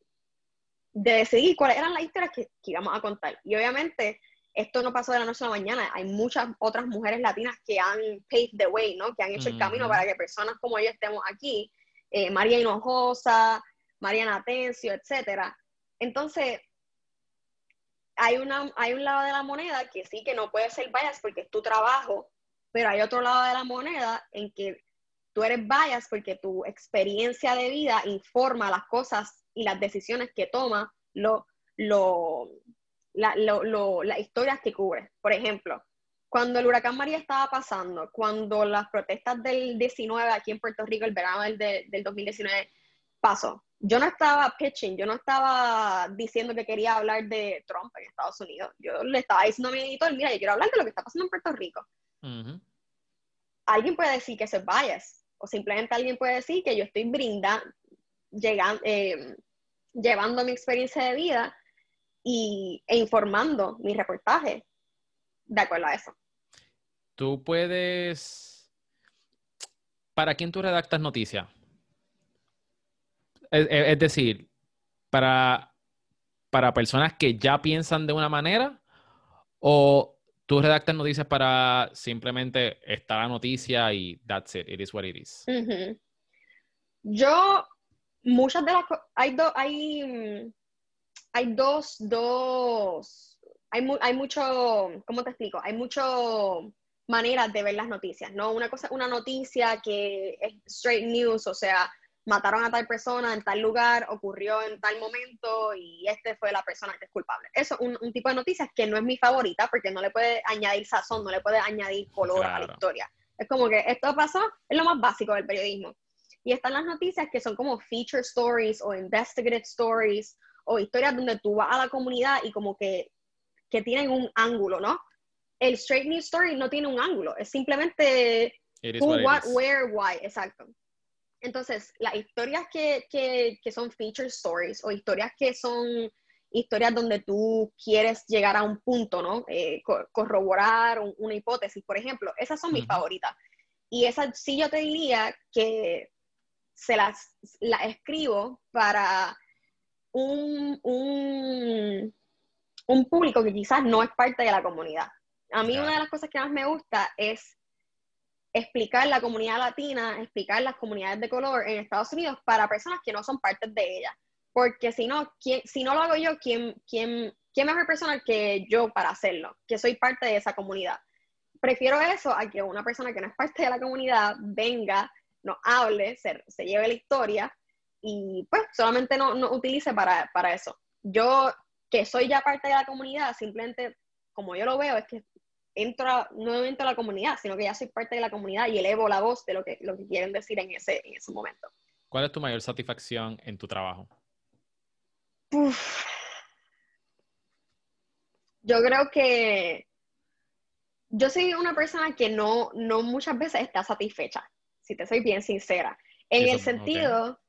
decidir cuáles eran las historias que, que íbamos a contar. Y obviamente esto no pasó de la noche a la mañana. Hay muchas otras mujeres latinas que han paved the way, ¿no? Que han hecho el camino para que personas como yo estemos aquí. Eh, María Hinojosa, Mariana Atencio, etcétera. Entonces, hay, una, hay un lado de la moneda que sí que no puede ser bias porque es tu trabajo, pero hay otro lado de la moneda en que tú eres bias porque tu experiencia de vida informa las cosas y las decisiones que toma lo, lo, la, las historias que cubre. Por ejemplo, cuando el huracán María estaba pasando, cuando las protestas del 19 aquí en Puerto Rico, el verano del, del 2019 pasó, yo no estaba pitching, yo no estaba diciendo que quería hablar de Trump en Estados Unidos. Yo le estaba diciendo a mi editor, mira, yo quiero hablar de lo que está pasando en Puerto Rico. Alguien puede decir que eso es bias, o simplemente alguien puede decir que yo estoy brindando, llegando, eh, llevando mi experiencia de vida y, e informando mi reportaje. de acuerdo a eso. Tú puedes... ¿Para quién tú redactas noticias? Es, decir, para, para personas que ya piensan de una manera o tú redactas noticias para simplemente estar la noticia y that's it, it is what it is. Yo, muchas de las hay, hay, hay dos, dos, hay, hay mucho, ¿cómo te explico? Hay mucho maneras de ver las noticias, ¿no? Una cosa, una noticia que es straight news, o sea, mataron a tal persona en tal lugar, ocurrió en tal momento y este fue la persona que es culpable. Eso es un, tipo de noticias que no es mi favorita porque no le puede añadir sazón, no le puede añadir color a la historia. Es como que esto pasó, es lo más básico del periodismo. Y están las noticias que son como feature stories o investigative stories o historias donde tú vas a la comunidad y como que, que tienen un ángulo, ¿no? El straight news story no tiene un ángulo, es simplemente who, what, where, why, exacto. Entonces, las historias que, que, son feature stories o historias que son historias donde tú quieres llegar a un punto, ¿no? Eh, corroborar una hipótesis, por ejemplo, esas son mis favoritas. Y esas sí yo te diría que se las, escribo para un, un, un público que quizás no es parte de la comunidad. A mí una de las cosas que más me gusta es explicar la comunidad latina, explicar las comunidades de color en Estados Unidos para personas que no son parte de ella. Porque si no, si no lo hago yo, ¿quién, quién, ¿quién mejor persona que yo para hacerlo? Que soy parte de esa comunidad. Prefiero eso a que una persona que no es parte de la comunidad venga, nos hable, se, se lleve la historia y pues solamente no, no utilice para, para eso. Yo, que soy ya parte de la comunidad, simplemente como yo lo veo, es que entro no entro a la comunidad, sino que ya soy parte de la comunidad y elevo la voz de lo que, lo que quieren decir en ese, en ese momento. ¿Cuál es tu mayor satisfacción en tu trabajo? Yo creo que yo soy una persona que no, no muchas veces está satisfecha, si te soy bien sincera. En el sentido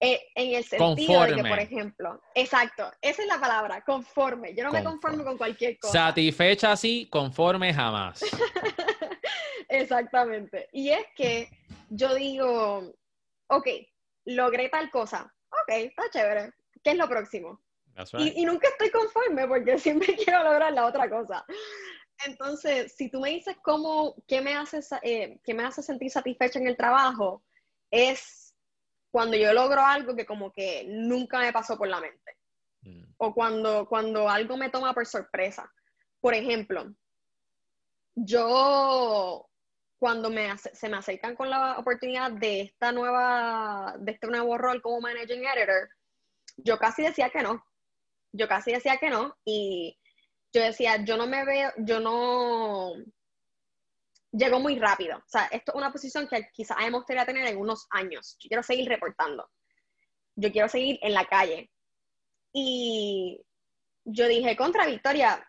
eh, en el sentido de que, por ejemplo, exacto, esa es la palabra, conforme. Yo no me conformo con cualquier cosa. Satisfecha sí, conforme jamás. Exactamente. Y es que yo digo, ok, logré tal cosa, ok, está chévere, ¿qué es lo próximo? Y, nunca estoy conforme porque siempre quiero lograr la otra cosa. Entonces, si tú me dices cómo, qué me hace, eh, qué me hace sentir satisfecha en el trabajo, es cuando yo logro algo que como que nunca me pasó por la mente. Mm. O cuando, cuando algo me toma por sorpresa. Por ejemplo, yo cuando me se me acercan con la oportunidad de esta nueva, de este nuevo rol como managing editor, yo casi decía que no. Yo casi decía que no. Y yo decía, yo no me veo, yo no, llegó muy rápido. O sea, esto es una posición que quizás me gustaría tener en unos años. Yo quiero seguir reportando. Yo quiero seguir en la calle. Y yo dije, contra Victoria,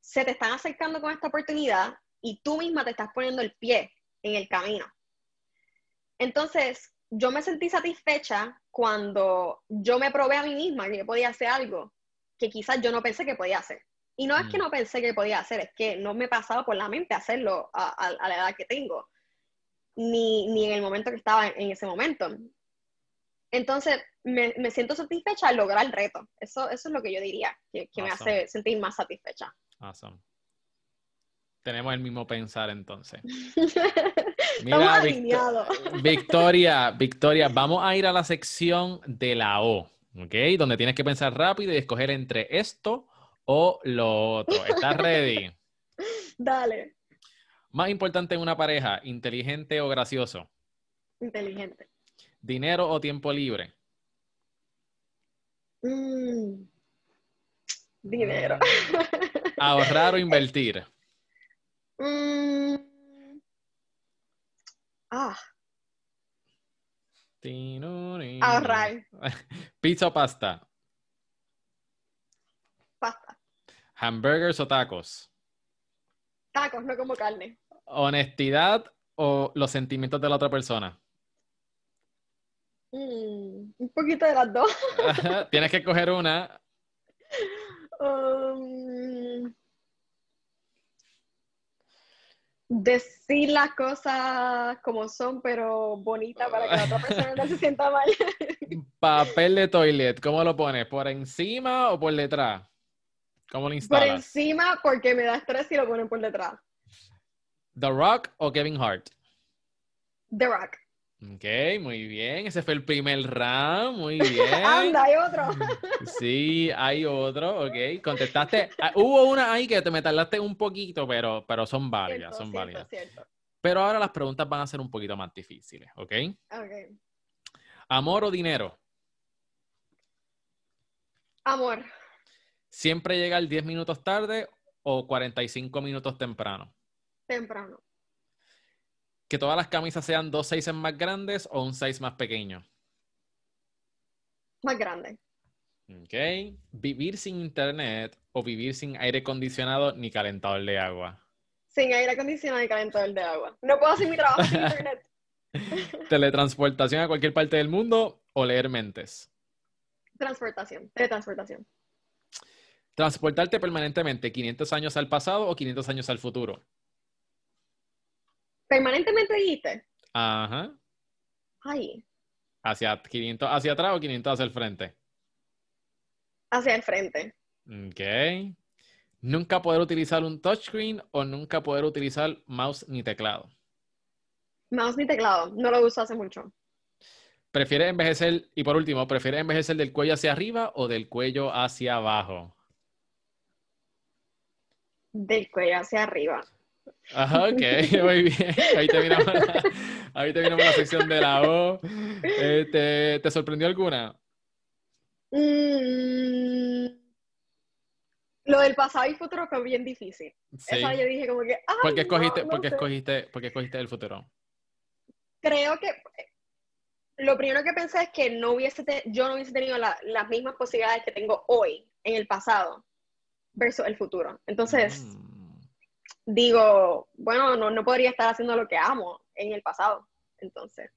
se te están acercando con esta oportunidad y tú misma te estás poniendo el pie en el camino. Entonces, yo me sentí satisfecha cuando yo me probé a mí misma que yo podía hacer algo que quizás yo no pensé que podía hacer. Y no es que mm. no pensé que podía hacer, es que no me pasaba por la mente hacerlo a, la edad que tengo, ni, ni, en el momento que estaba en, ese momento. Entonces, me, me, siento satisfecha al lograr el reto. Eso, eso es lo que yo diría, que, que me hace sentir más satisfecha. Awesome. Tenemos el mismo pensar entonces. Mira, Victoria, Victoria, vamos a ir a la sección de la O, ¿ok? Donde tienes que pensar rápido y escoger entre esto o lo otro. ¿Estás ready? Dale. Más importante en una pareja, inteligente o gracioso. Inteligente. Dinero o tiempo libre. Mm. Dinero. Ahorrar o invertir. Mm. Ah. Ahorrar. Pizza o pasta. ¿Hamburgers o tacos? Tacos, no como carne. ¿Honestidad o los sentimientos de la otra persona? Mm, un poquito de las dos. Tienes que coger una. Um, decir las cosas como son, pero bonitas para que la otra persona no se sienta mal. Papel de toilet, ¿cómo lo pones? ¿Por encima o por detrás? ¿Cómo lo instalas? Por encima porque me da estrés si lo ponen por detrás. ¿The Rock o Kevin Hart? The Rock. Ok, muy bien. Ese fue el primer round. Muy bien. Anda, hay otro. sí, hay otro. Ok, contestaste. Ah, hubo una ahí que te me tardaste un poquito, pero, pero son válidas, son válidas. Pero ahora las preguntas van a ser un poquito más difíciles, ¿ok? Ok. ¿Amor o dinero? Amor. ¿Siempre llegar 10 minutos tarde o 45 minutos temprano? Temprano que todas las camisas sean dos sizes más grandes o un size más pequeño? Más grande. Ok. ¿Vivir sin internet o vivir sin aire acondicionado ni calentador de agua? Sin aire acondicionado ni calentador de agua. No puedo hacer mi trabajo sin internet. ¿Teletransportación a cualquier parte del mundo o leer mentes? Transportación, teletransportación. ¿Transportarte permanentemente 500 años al pasado o 500 años al futuro? ¿Permanentemente dijiste? Ajá. Ay. ¿Hacia 500 hacia atrás o 500 hacia el frente? Hacia el frente. Ok. ¿Nunca poder utilizar un touchscreen o nunca poder utilizar mouse ni teclado? Mouse ni teclado. No lo uso hace mucho. ¿Prefieres envejecer, y por último, ¿prefieres envejecer del cuello hacia arriba o del cuello hacia abajo? Del cuello hacia arriba. Ajá, ok, muy bien. Ahí terminamos la, ahí terminamos la sección de la O. Eh, ¿te, sorprendió alguna? Mm, lo del pasado y futuro fue bien difícil. Sí. Esa yo dije como que. ¿Por qué escogiste, porque escogiste, porque escogiste el futuro? Creo que lo primero que pensé es que no hubiese yo no hubiese tenido las mismas posibilidades que tengo hoy en el pasado versus el futuro. Entonces. Mm digo, bueno, no, no podría estar haciendo lo que amo en el pasado. Entonces,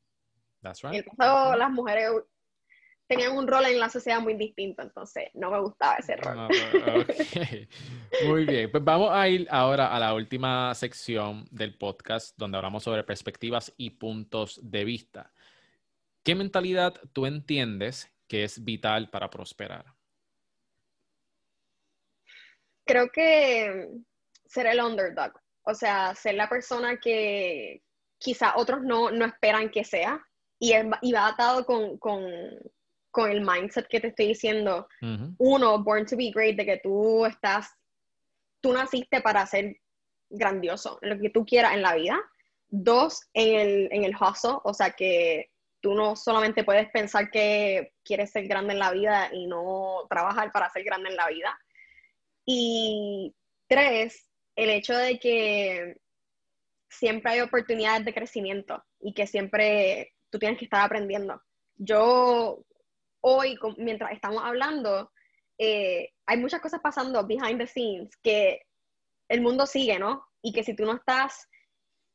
en el pasado las mujeres tenían un rol en la sociedad muy distinto, entonces no me gustaba ese rol. Muy bien, pues vamos a ir ahora a la última sección del podcast donde hablamos sobre perspectivas y puntos de vista. ¿Qué mentalidad tú entiendes que es vital para prosperar? Creo que ser el underdog, o sea, ser la persona que quizá otros no, no esperan que sea y, y va atado con, con, con, el mindset que te estoy diciendo. Uno, born to be great, de que tú estás, tú naciste para ser grandioso, en lo que tú quieras en la vida. Dos, en el, en el hustle, o sea que tú no solamente puedes pensar que quieres ser grande en la vida y no trabajar para ser grande en la vida. Y tres, el hecho de que siempre hay oportunidades de crecimiento y que siempre tú tienes que estar aprendiendo. Yo hoy, mientras estamos hablando, eh, hay muchas cosas pasando behind the scenes que el mundo sigue, ¿no? Y que si tú no estás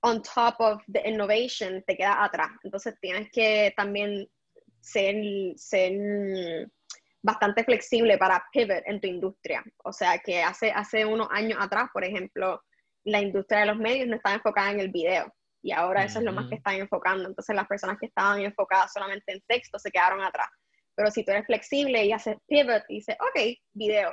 on top of the innovation, te quedas atrás. Entonces tienes que también ser, ser bastante flexible para pivot en tu industria. O sea, que hace, hace unos años atrás, por ejemplo, la industria de los medios no estaba enfocada en el video y ahora eso es lo más que están enfocando. Entonces las personas que estaban enfocadas solamente en texto se quedaron atrás. Pero si tú eres flexible y haces pivot y dices, ok, video.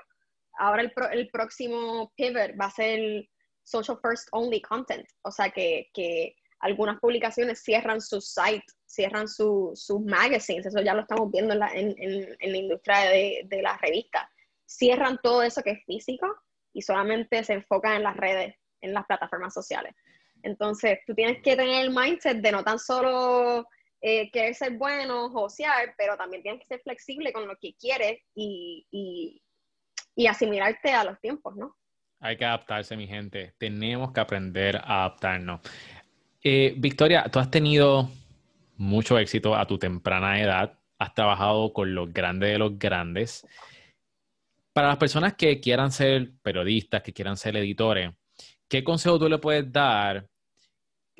Ahora el, el próximo pivot va a ser social first only content. O sea que, que algunas publicaciones cierran su site, cierran sus magazines, eso ya lo estamos viendo en la, en, en, la industria de, de las revistas. Cierran todo eso que es físico y solamente se enfocan en las redes, en las plataformas sociales. Entonces, tú tienes que tener el mindset de no tan solo eh, querer ser bueno, josear, pero también tienes que ser flexible con lo que quieres y, y, y asimilarte a los tiempos, ¿no? Hay que adaptarse, mi gente. Tenemos que aprender a adaptarnos. Eh, Victoria, tú has tenido mucho éxito a tu temprana edad, has trabajado con los grandes de los grandes. Para las personas que quieran ser periodistas, que quieran ser editores, ¿qué consejo tú le puedes dar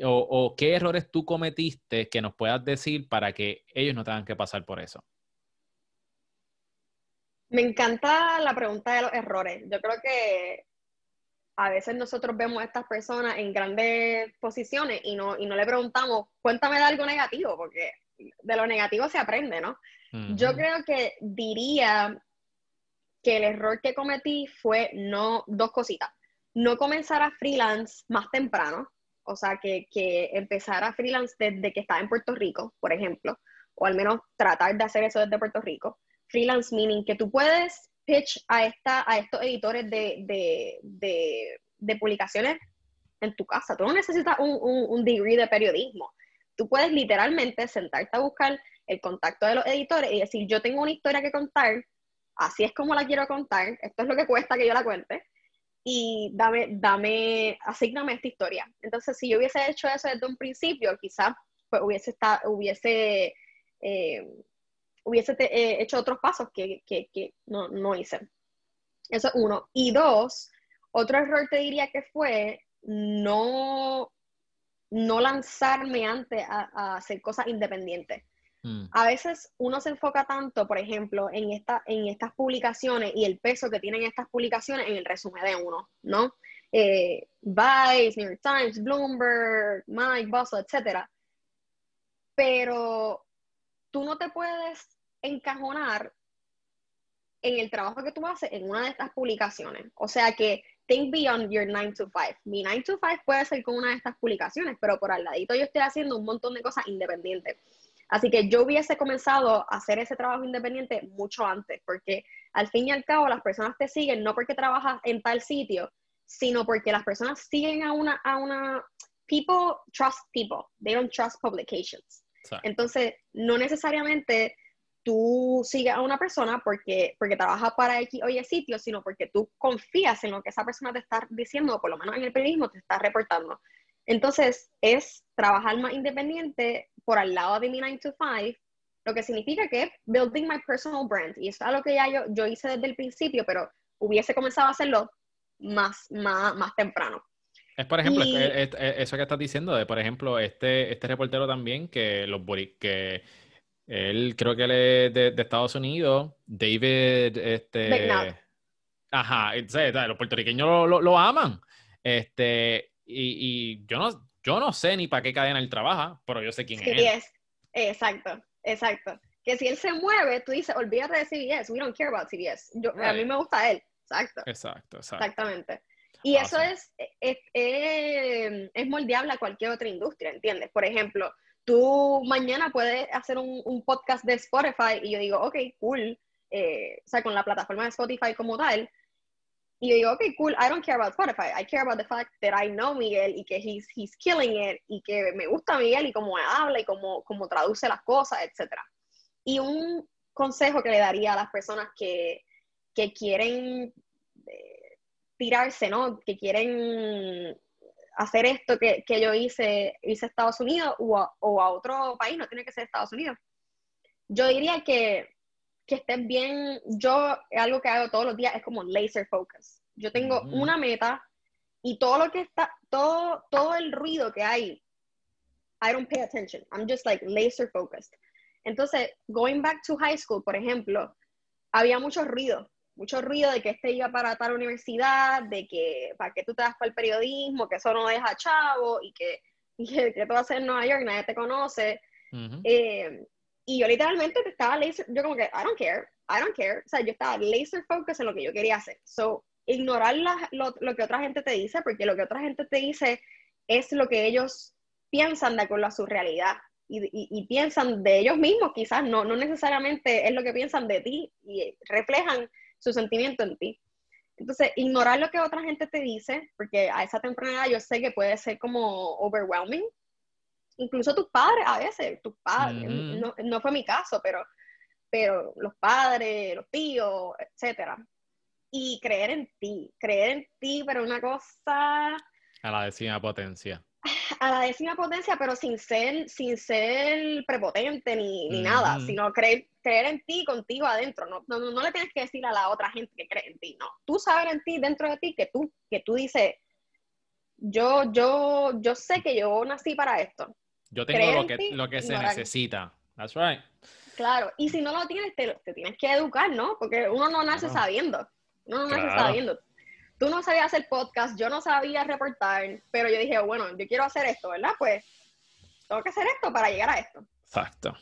o, qué errores tú cometiste que nos puedas decir para que ellos no tengan que pasar por eso? Me encanta la pregunta de los errores. Yo creo que a veces nosotros vemos a estas personas en grandes posiciones y no, y no le preguntamos, cuéntame de algo negativo, porque de lo negativo se aprende, ¿no? Yo creo que diría que el error que cometí fue no, dos cositas. No comenzar a freelance más temprano, o sea, que, que empezar a freelance desde que estaba en Puerto Rico, por ejemplo, o al menos tratar de hacer eso desde Puerto Rico. Freelance meaning que tú puedes pitch a, esta, a estos editores de, publicaciones en tu casa. Tú no necesitas un, un, degree de periodismo. Tú puedes literalmente sentarte a buscar el contacto de los editores y decir, yo tengo una historia que contar, así es como la quiero contar, esto es lo que cuesta que yo la cuente, y dame, dame, asigname esta historia. Entonces, si yo hubiese hecho eso desde un principio, quizás pues, hubiese, estado, hubiese eh, hubiese eh, hecho otros pasos que, no, hice. Eso es uno. Y dos, otro error te diría que fue no, no lanzarme antes a, hacer cosas independientes. Mm. A veces uno se enfoca tanto, por ejemplo, en, esta, en estas publicaciones y el peso que tienen estas publicaciones en el resumen de uno, ¿no? Eh, Vice, New York Times, Bloomberg, Mike, Bustle, etc. Pero tú no te puedes encajonar en el trabajo que tú haces en una de estas publicaciones. O sea que think beyond your 9 to 5. Mi 9 to 5 puede ser con una de estas publicaciones, pero por al ladito yo estoy haciendo un montón de cosas independientes. Así que yo hubiese comenzado a hacer ese trabajo independiente mucho antes, porque al fin y al cabo las personas te siguen no porque trabajas en tal sitio, sino porque las personas siguen a una, a una, people trust people, they don't trust publications. Entonces, no necesariamente tú sigues a una persona porque, porque trabaja para X o Y sitio, sino porque tú confías en lo que esa persona te está diciendo, o por lo menos en el periodismo te está reportando. Entonces, es trabajar más independiente por al lado de mi 9 to 5, lo que significa que building my personal brand. Y eso es algo que ya yo, yo hice desde el principio, pero hubiese comenzado a hacerlo más, más, más temprano. Es por ejemplo, eso que estás diciendo, de por ejemplo, este, este reportero también, que los que él creo que él es de, Estados Unidos, David, este... Ajá, los puertorriqueños lo, aman. Este, y, yo no, yo no sé ni para qué cadena él trabaja, pero yo sé quién es. Exacto, exacto. Que si él se mueve, tú dices, olvídate de CBS, we don't care about CBS. A mí me gusta él, exacto. Exacto, exacto. Exactamente. Y eso es, es, es, moldeable a cualquier otra industria, ¿entiendes? Por ejemplo, tú mañana puedes hacer un, podcast de Spotify y yo digo, ok, cool, eh, o sea, con la plataforma de Spotify como tal, y yo digo, ok, cool, I don't care about Spotify, I care about the fact that I know Miguel y que he's, he's killing it y que me gusta Miguel y cómo habla y cómo, cómo traduce las cosas, etc. Y un consejo que le daría a las personas que, que quieren tirarse, ¿no? Que quieren hacer esto que, yo hice, hice Estados Unidos o a, otro país, no tiene que ser Estados Unidos. Yo diría que, que estén bien, yo algo que hago todos los días es como laser focus. Yo tengo una meta y todo lo que está, todo, todo el ruido que hay, I don't pay attention. I'm just like laser focused. Entonces, going back to high school, por ejemplo, había mucho ruido mucho ruido de que este iba para tal universidad, de que para que tú te das para el periodismo, que eso no deja chavo y que, y que, que tú vas a en Nueva York, nadie te conoce. Eh, y yo literalmente estaba laser, yo como que, I don't care, I don't care. O sea, yo estaba laser focus en lo que yo quería hacer. So, ignorar lo, lo, que otra gente te dice, porque lo que otra gente te dice es lo que ellos piensan de acuerdo a su realidad. Y, y, y, piensan de ellos mismos, quizás no, no necesariamente es lo que piensan de ti y reflejan su sentimiento en ti. Entonces, ignorar lo que otra gente te dice, porque a esa temprana edad yo sé que puede ser como overwhelming. Incluso tus padres, a veces, tus padres, no, no, fue mi caso, pero, pero los padres, los tíos, etcétera. Y creer en ti, creer en ti, pero una cosa... A la décima potencia. A la décima potencia, pero sin ser, sin ser prepotente ni, ni nada, sino creer, creer en ti contigo adentro, no, no, no, le tienes que decir a la otra gente que cree en ti, no. Tú sabes en ti, dentro de ti, que tú, que tú dices, yo, yo, yo sé que yo nací para esto. Yo tengo lo que, lo que se necesita. That's right. Claro, y si no lo tienes, te, te tienes que educar, ¿no? Porque uno no nace sabiendo. Uno no nace sabiendo. Tú no sabías hacer podcast, yo no sabía reportar, pero yo dije, bueno, yo quiero hacer esto, ¿verdad? Pues tengo que hacer esto para llegar a esto. Exacto.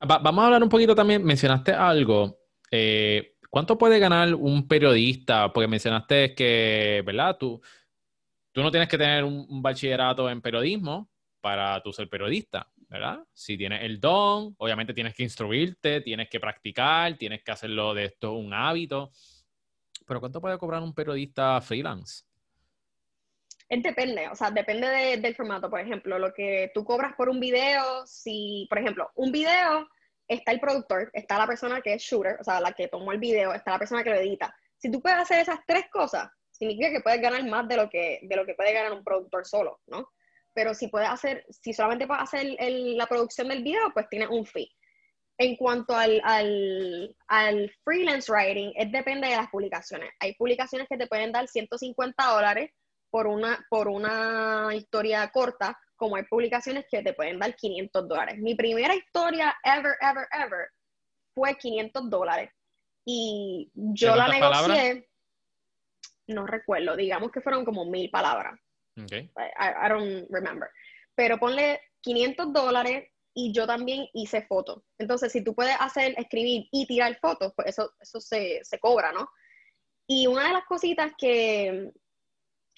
vamos a hablar un poquito también, mencionaste algo. Eh, ¿Cuánto puede ganar un periodista? Porque mencionaste que, ¿verdad? Tú, tú no tienes que tener un, bachillerato en periodismo para ser periodista, ¿verdad? Si tienes el don, obviamente tienes que instruirte, tienes que practicar, tienes que hacerlo de esto un hábito. Pero ¿cuánto puede cobrar un periodista freelance? Es depende, o sea, depende del formato. Por ejemplo, lo que tú cobras por un video, si, por ejemplo, un video está el productor, está la persona que es shooter, o sea, la que tomó el video, está la persona que lo edita. Si tú puedes hacer esas tres cosas, significa que puedes ganar más de lo que, de lo que puede ganar un productor solo, ¿no? Pero si puedes hacer, si solamente puedes hacer la producción del video, pues tienes un fee. En cuanto al, al, al, freelance writing, es depende de las publicaciones. Hay publicaciones que te pueden dar 150 dólares por una, por una historia corta, como hay publicaciones que te pueden dar 500 dólares. Mi primera historia ever, ever, ever fue 500 dólares. Y yo la negocié, no recuerdo, digamos que fueron como mil palabras. Okay. I, don't remember. Pero ponle 500 dólares y yo también hice fotos. Entonces, si tú puedes hacer, escribir y tirar fotos, pues eso, eso se, se cobra, ¿no? Y una de las cositas que,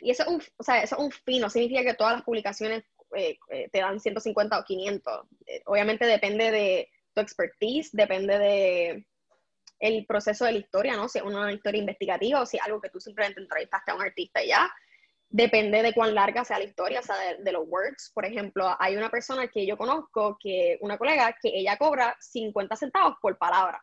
y eso es un, o sea, eso es un fin, no significa que todas las publicaciones eh, eh, te dan 150 o 500. Eh, obviamente depende de tu expertise, depende de el proceso de la historia, ¿no? Si es una historia investigativa o si es algo que tú simplemente entrevistaste a un artista y ya. Depende de cuán larga sea la historia, o sea, de, los words. Por ejemplo, hay una persona que yo conozco, que una colega, que ella cobra 50 centavos por palabra.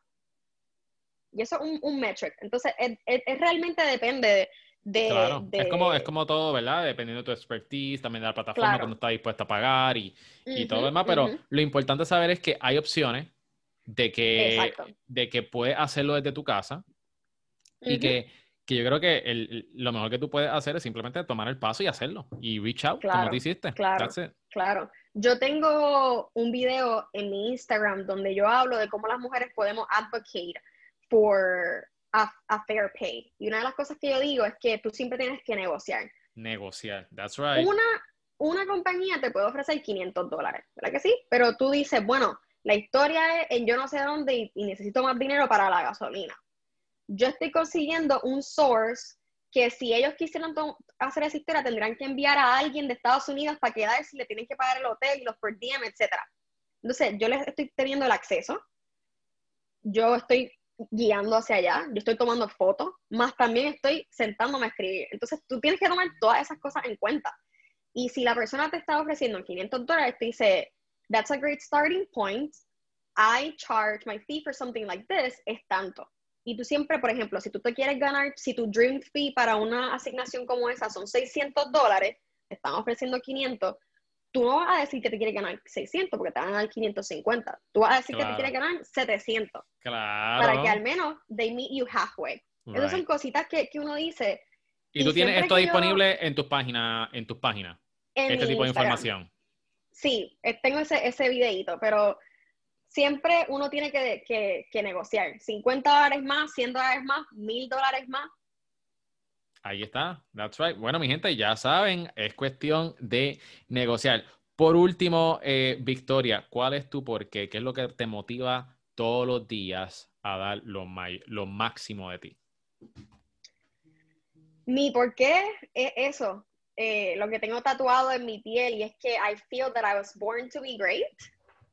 Y eso es un, un metric. Entonces, es, es realmente depende de claro. Es, como, es como todo, ¿verdad? Dependiendo de tu expertise, también de la plataforma cuando estás dispuesta a pagar y, todo lo demás, pero lo importante saber es que hay opciones de que, de que puedes hacerlo desde tu casa y que, yo creo que lo mejor que tú puedes hacer es simplemente tomar el paso y hacerlo y reach out como tú hiciste. Claro, claro. Yo tengo un video en mi Instagram donde yo hablo de cómo las mujeres podemos advocate por a, fair pay. Y una de las cosas que yo digo es que tú siempre tienes que negociar. Negociar, that's right. Una, una compañía te puede ofrecer 500 dólares, ¿verdad que sí? Pero tú dices, bueno, la historia es en yo no sé dónde y, necesito más dinero para la gasolina. Yo estoy consiguiendo un source que si ellos quisieran hacer esa historia tendrán que enviar a alguien de Estados Unidos para quedarse, le tienen que pagar el hotel, los per diem, etc. Entonces, yo les estoy teniendo el acceso, yo estoy guiando hacia allá, yo estoy tomando fotos, más también estoy sentándome a escribir. Entonces tú tienes que tomar todas esas cosas en cuenta. Y si la persona te está ofreciendo 500 dólares, te dice, that's a great starting point, I charge my fee for something like this, es tanto. Y tú siempre, por ejemplo, si tú te quieres ganar, si tu dream fee para una asignación como esa son 600 dólares, te están ofreciendo 500, tú no vas a decir que te quieres ganar 600 porque te van a dar 550. Tú vas a decir que te quieres ganar 700. Claro. Para que al menos they meet you halfway. Esas son cositas que, que, uno dice. Y, tú tienes esto disponible en tus páginas, en tus páginas. este tipo de información. Sí, eh, tengo ese, ese videito, pero siempre uno tiene que, que, que negociar. 50 dólares más, 100 dólares más, 1000 dólares más. Ahí está, that's right. Bueno, mi gente, ya saben, es cuestión de negociar. Por último, eh, Victoria, ¿cuál es tu por qué? ¿Qué es lo que te motiva todos los días a dar lo, lo máximo de ti? Mi por qué es eso, eh, lo que tengo tatuado en mi piel y es que I feel that I was born to be great,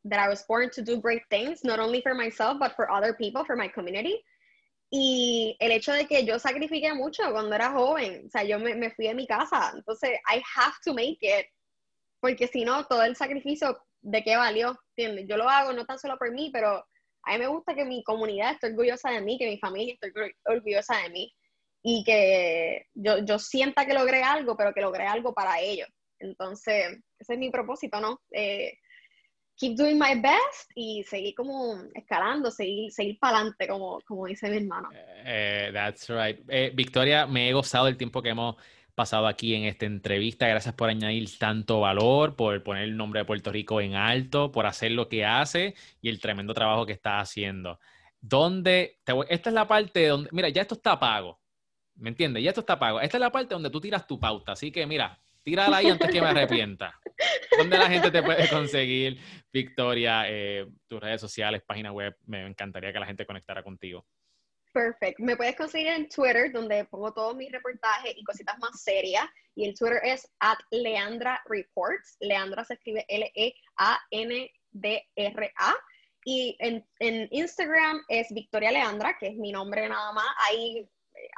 that I was born to do great things, not only for myself, but for other people, for my community. Y el hecho de que yo sacrifiqué mucho cuando era joven, o sea, yo me, me fui de mi casa, entonces I have to make it, porque si no, todo el sacrificio, ¿de qué valió? ¿Entiendes? Yo lo hago no tan solo por mí, pero a mí me gusta que mi comunidad esté orgullosa de mí, que mi familia esté orgullosa de mí y que yo, yo sienta que logré algo, pero que logré algo para ellos. Entonces, ese es mi propósito, ¿no? Eh, keep doing my best y seguir como escalando, seguir, seguir para adelante, como, como dice mi hermano. Eh, that's right. Eh, Victoria, me he gozado el tiempo que hemos pasado aquí en esta entrevista. Gracias por añadir tanto valor, por poner el nombre de Puerto Rico en alto, por hacer lo que hace y el tremendo trabajo que está haciendo. ¿Dónde? esta es la parte donde, mira, ya esto está pago. ¿Me entiendes? Y esto está pago. Esta es la parte donde tú tiras tu pauta. Así que mira, tírala ahí antes que me arrepienta. ¿Dónde la gente te puede conseguir, Victoria? Eh, tus redes sociales, página web. Me encantaría que la gente conectara contigo. Perfecto. Me puedes conseguir en Twitter, donde pongo todos mis reportajes y cositas más serias. Y el Twitter es at Leandra Reports. Leandra se escribe L-E-A-N-D-R-A. Y en, en, Instagram es Victoria Leandra, que es mi nombre nada más. Ahí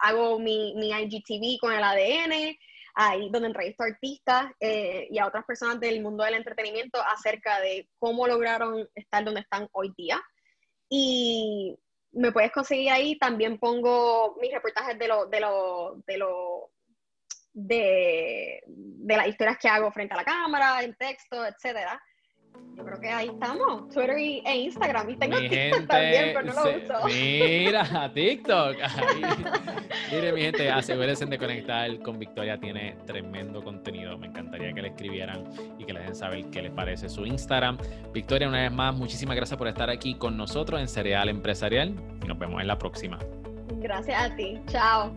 hago mi, mi IGTV con el ADN, ahí donde entrevisto a artistas eh, y a otras personas del mundo del entretenimiento acerca de cómo lograron estar donde están hoy día. Y me puedes conseguir ahí, también pongo mis reportajes de lo, de lo, de lo, de, de las historias que hago frente a la cámara, en texto, etcétera. Yo creo que ahí estamos, Twitter e Instagram. Y tengo TikTok también, pero no lo uso. Mira, TikTok. Mire, mi gente, asegúrense de conectar con Victoria. Tiene tremendo contenido. Me encantaría que le escribieran y que le den saber qué les parece su Instagram. Victoria, una vez más, muchísimas gracias por estar aquí con nosotros en Cereal Empresarial y nos vemos en la próxima. Gracias a ti. Chao.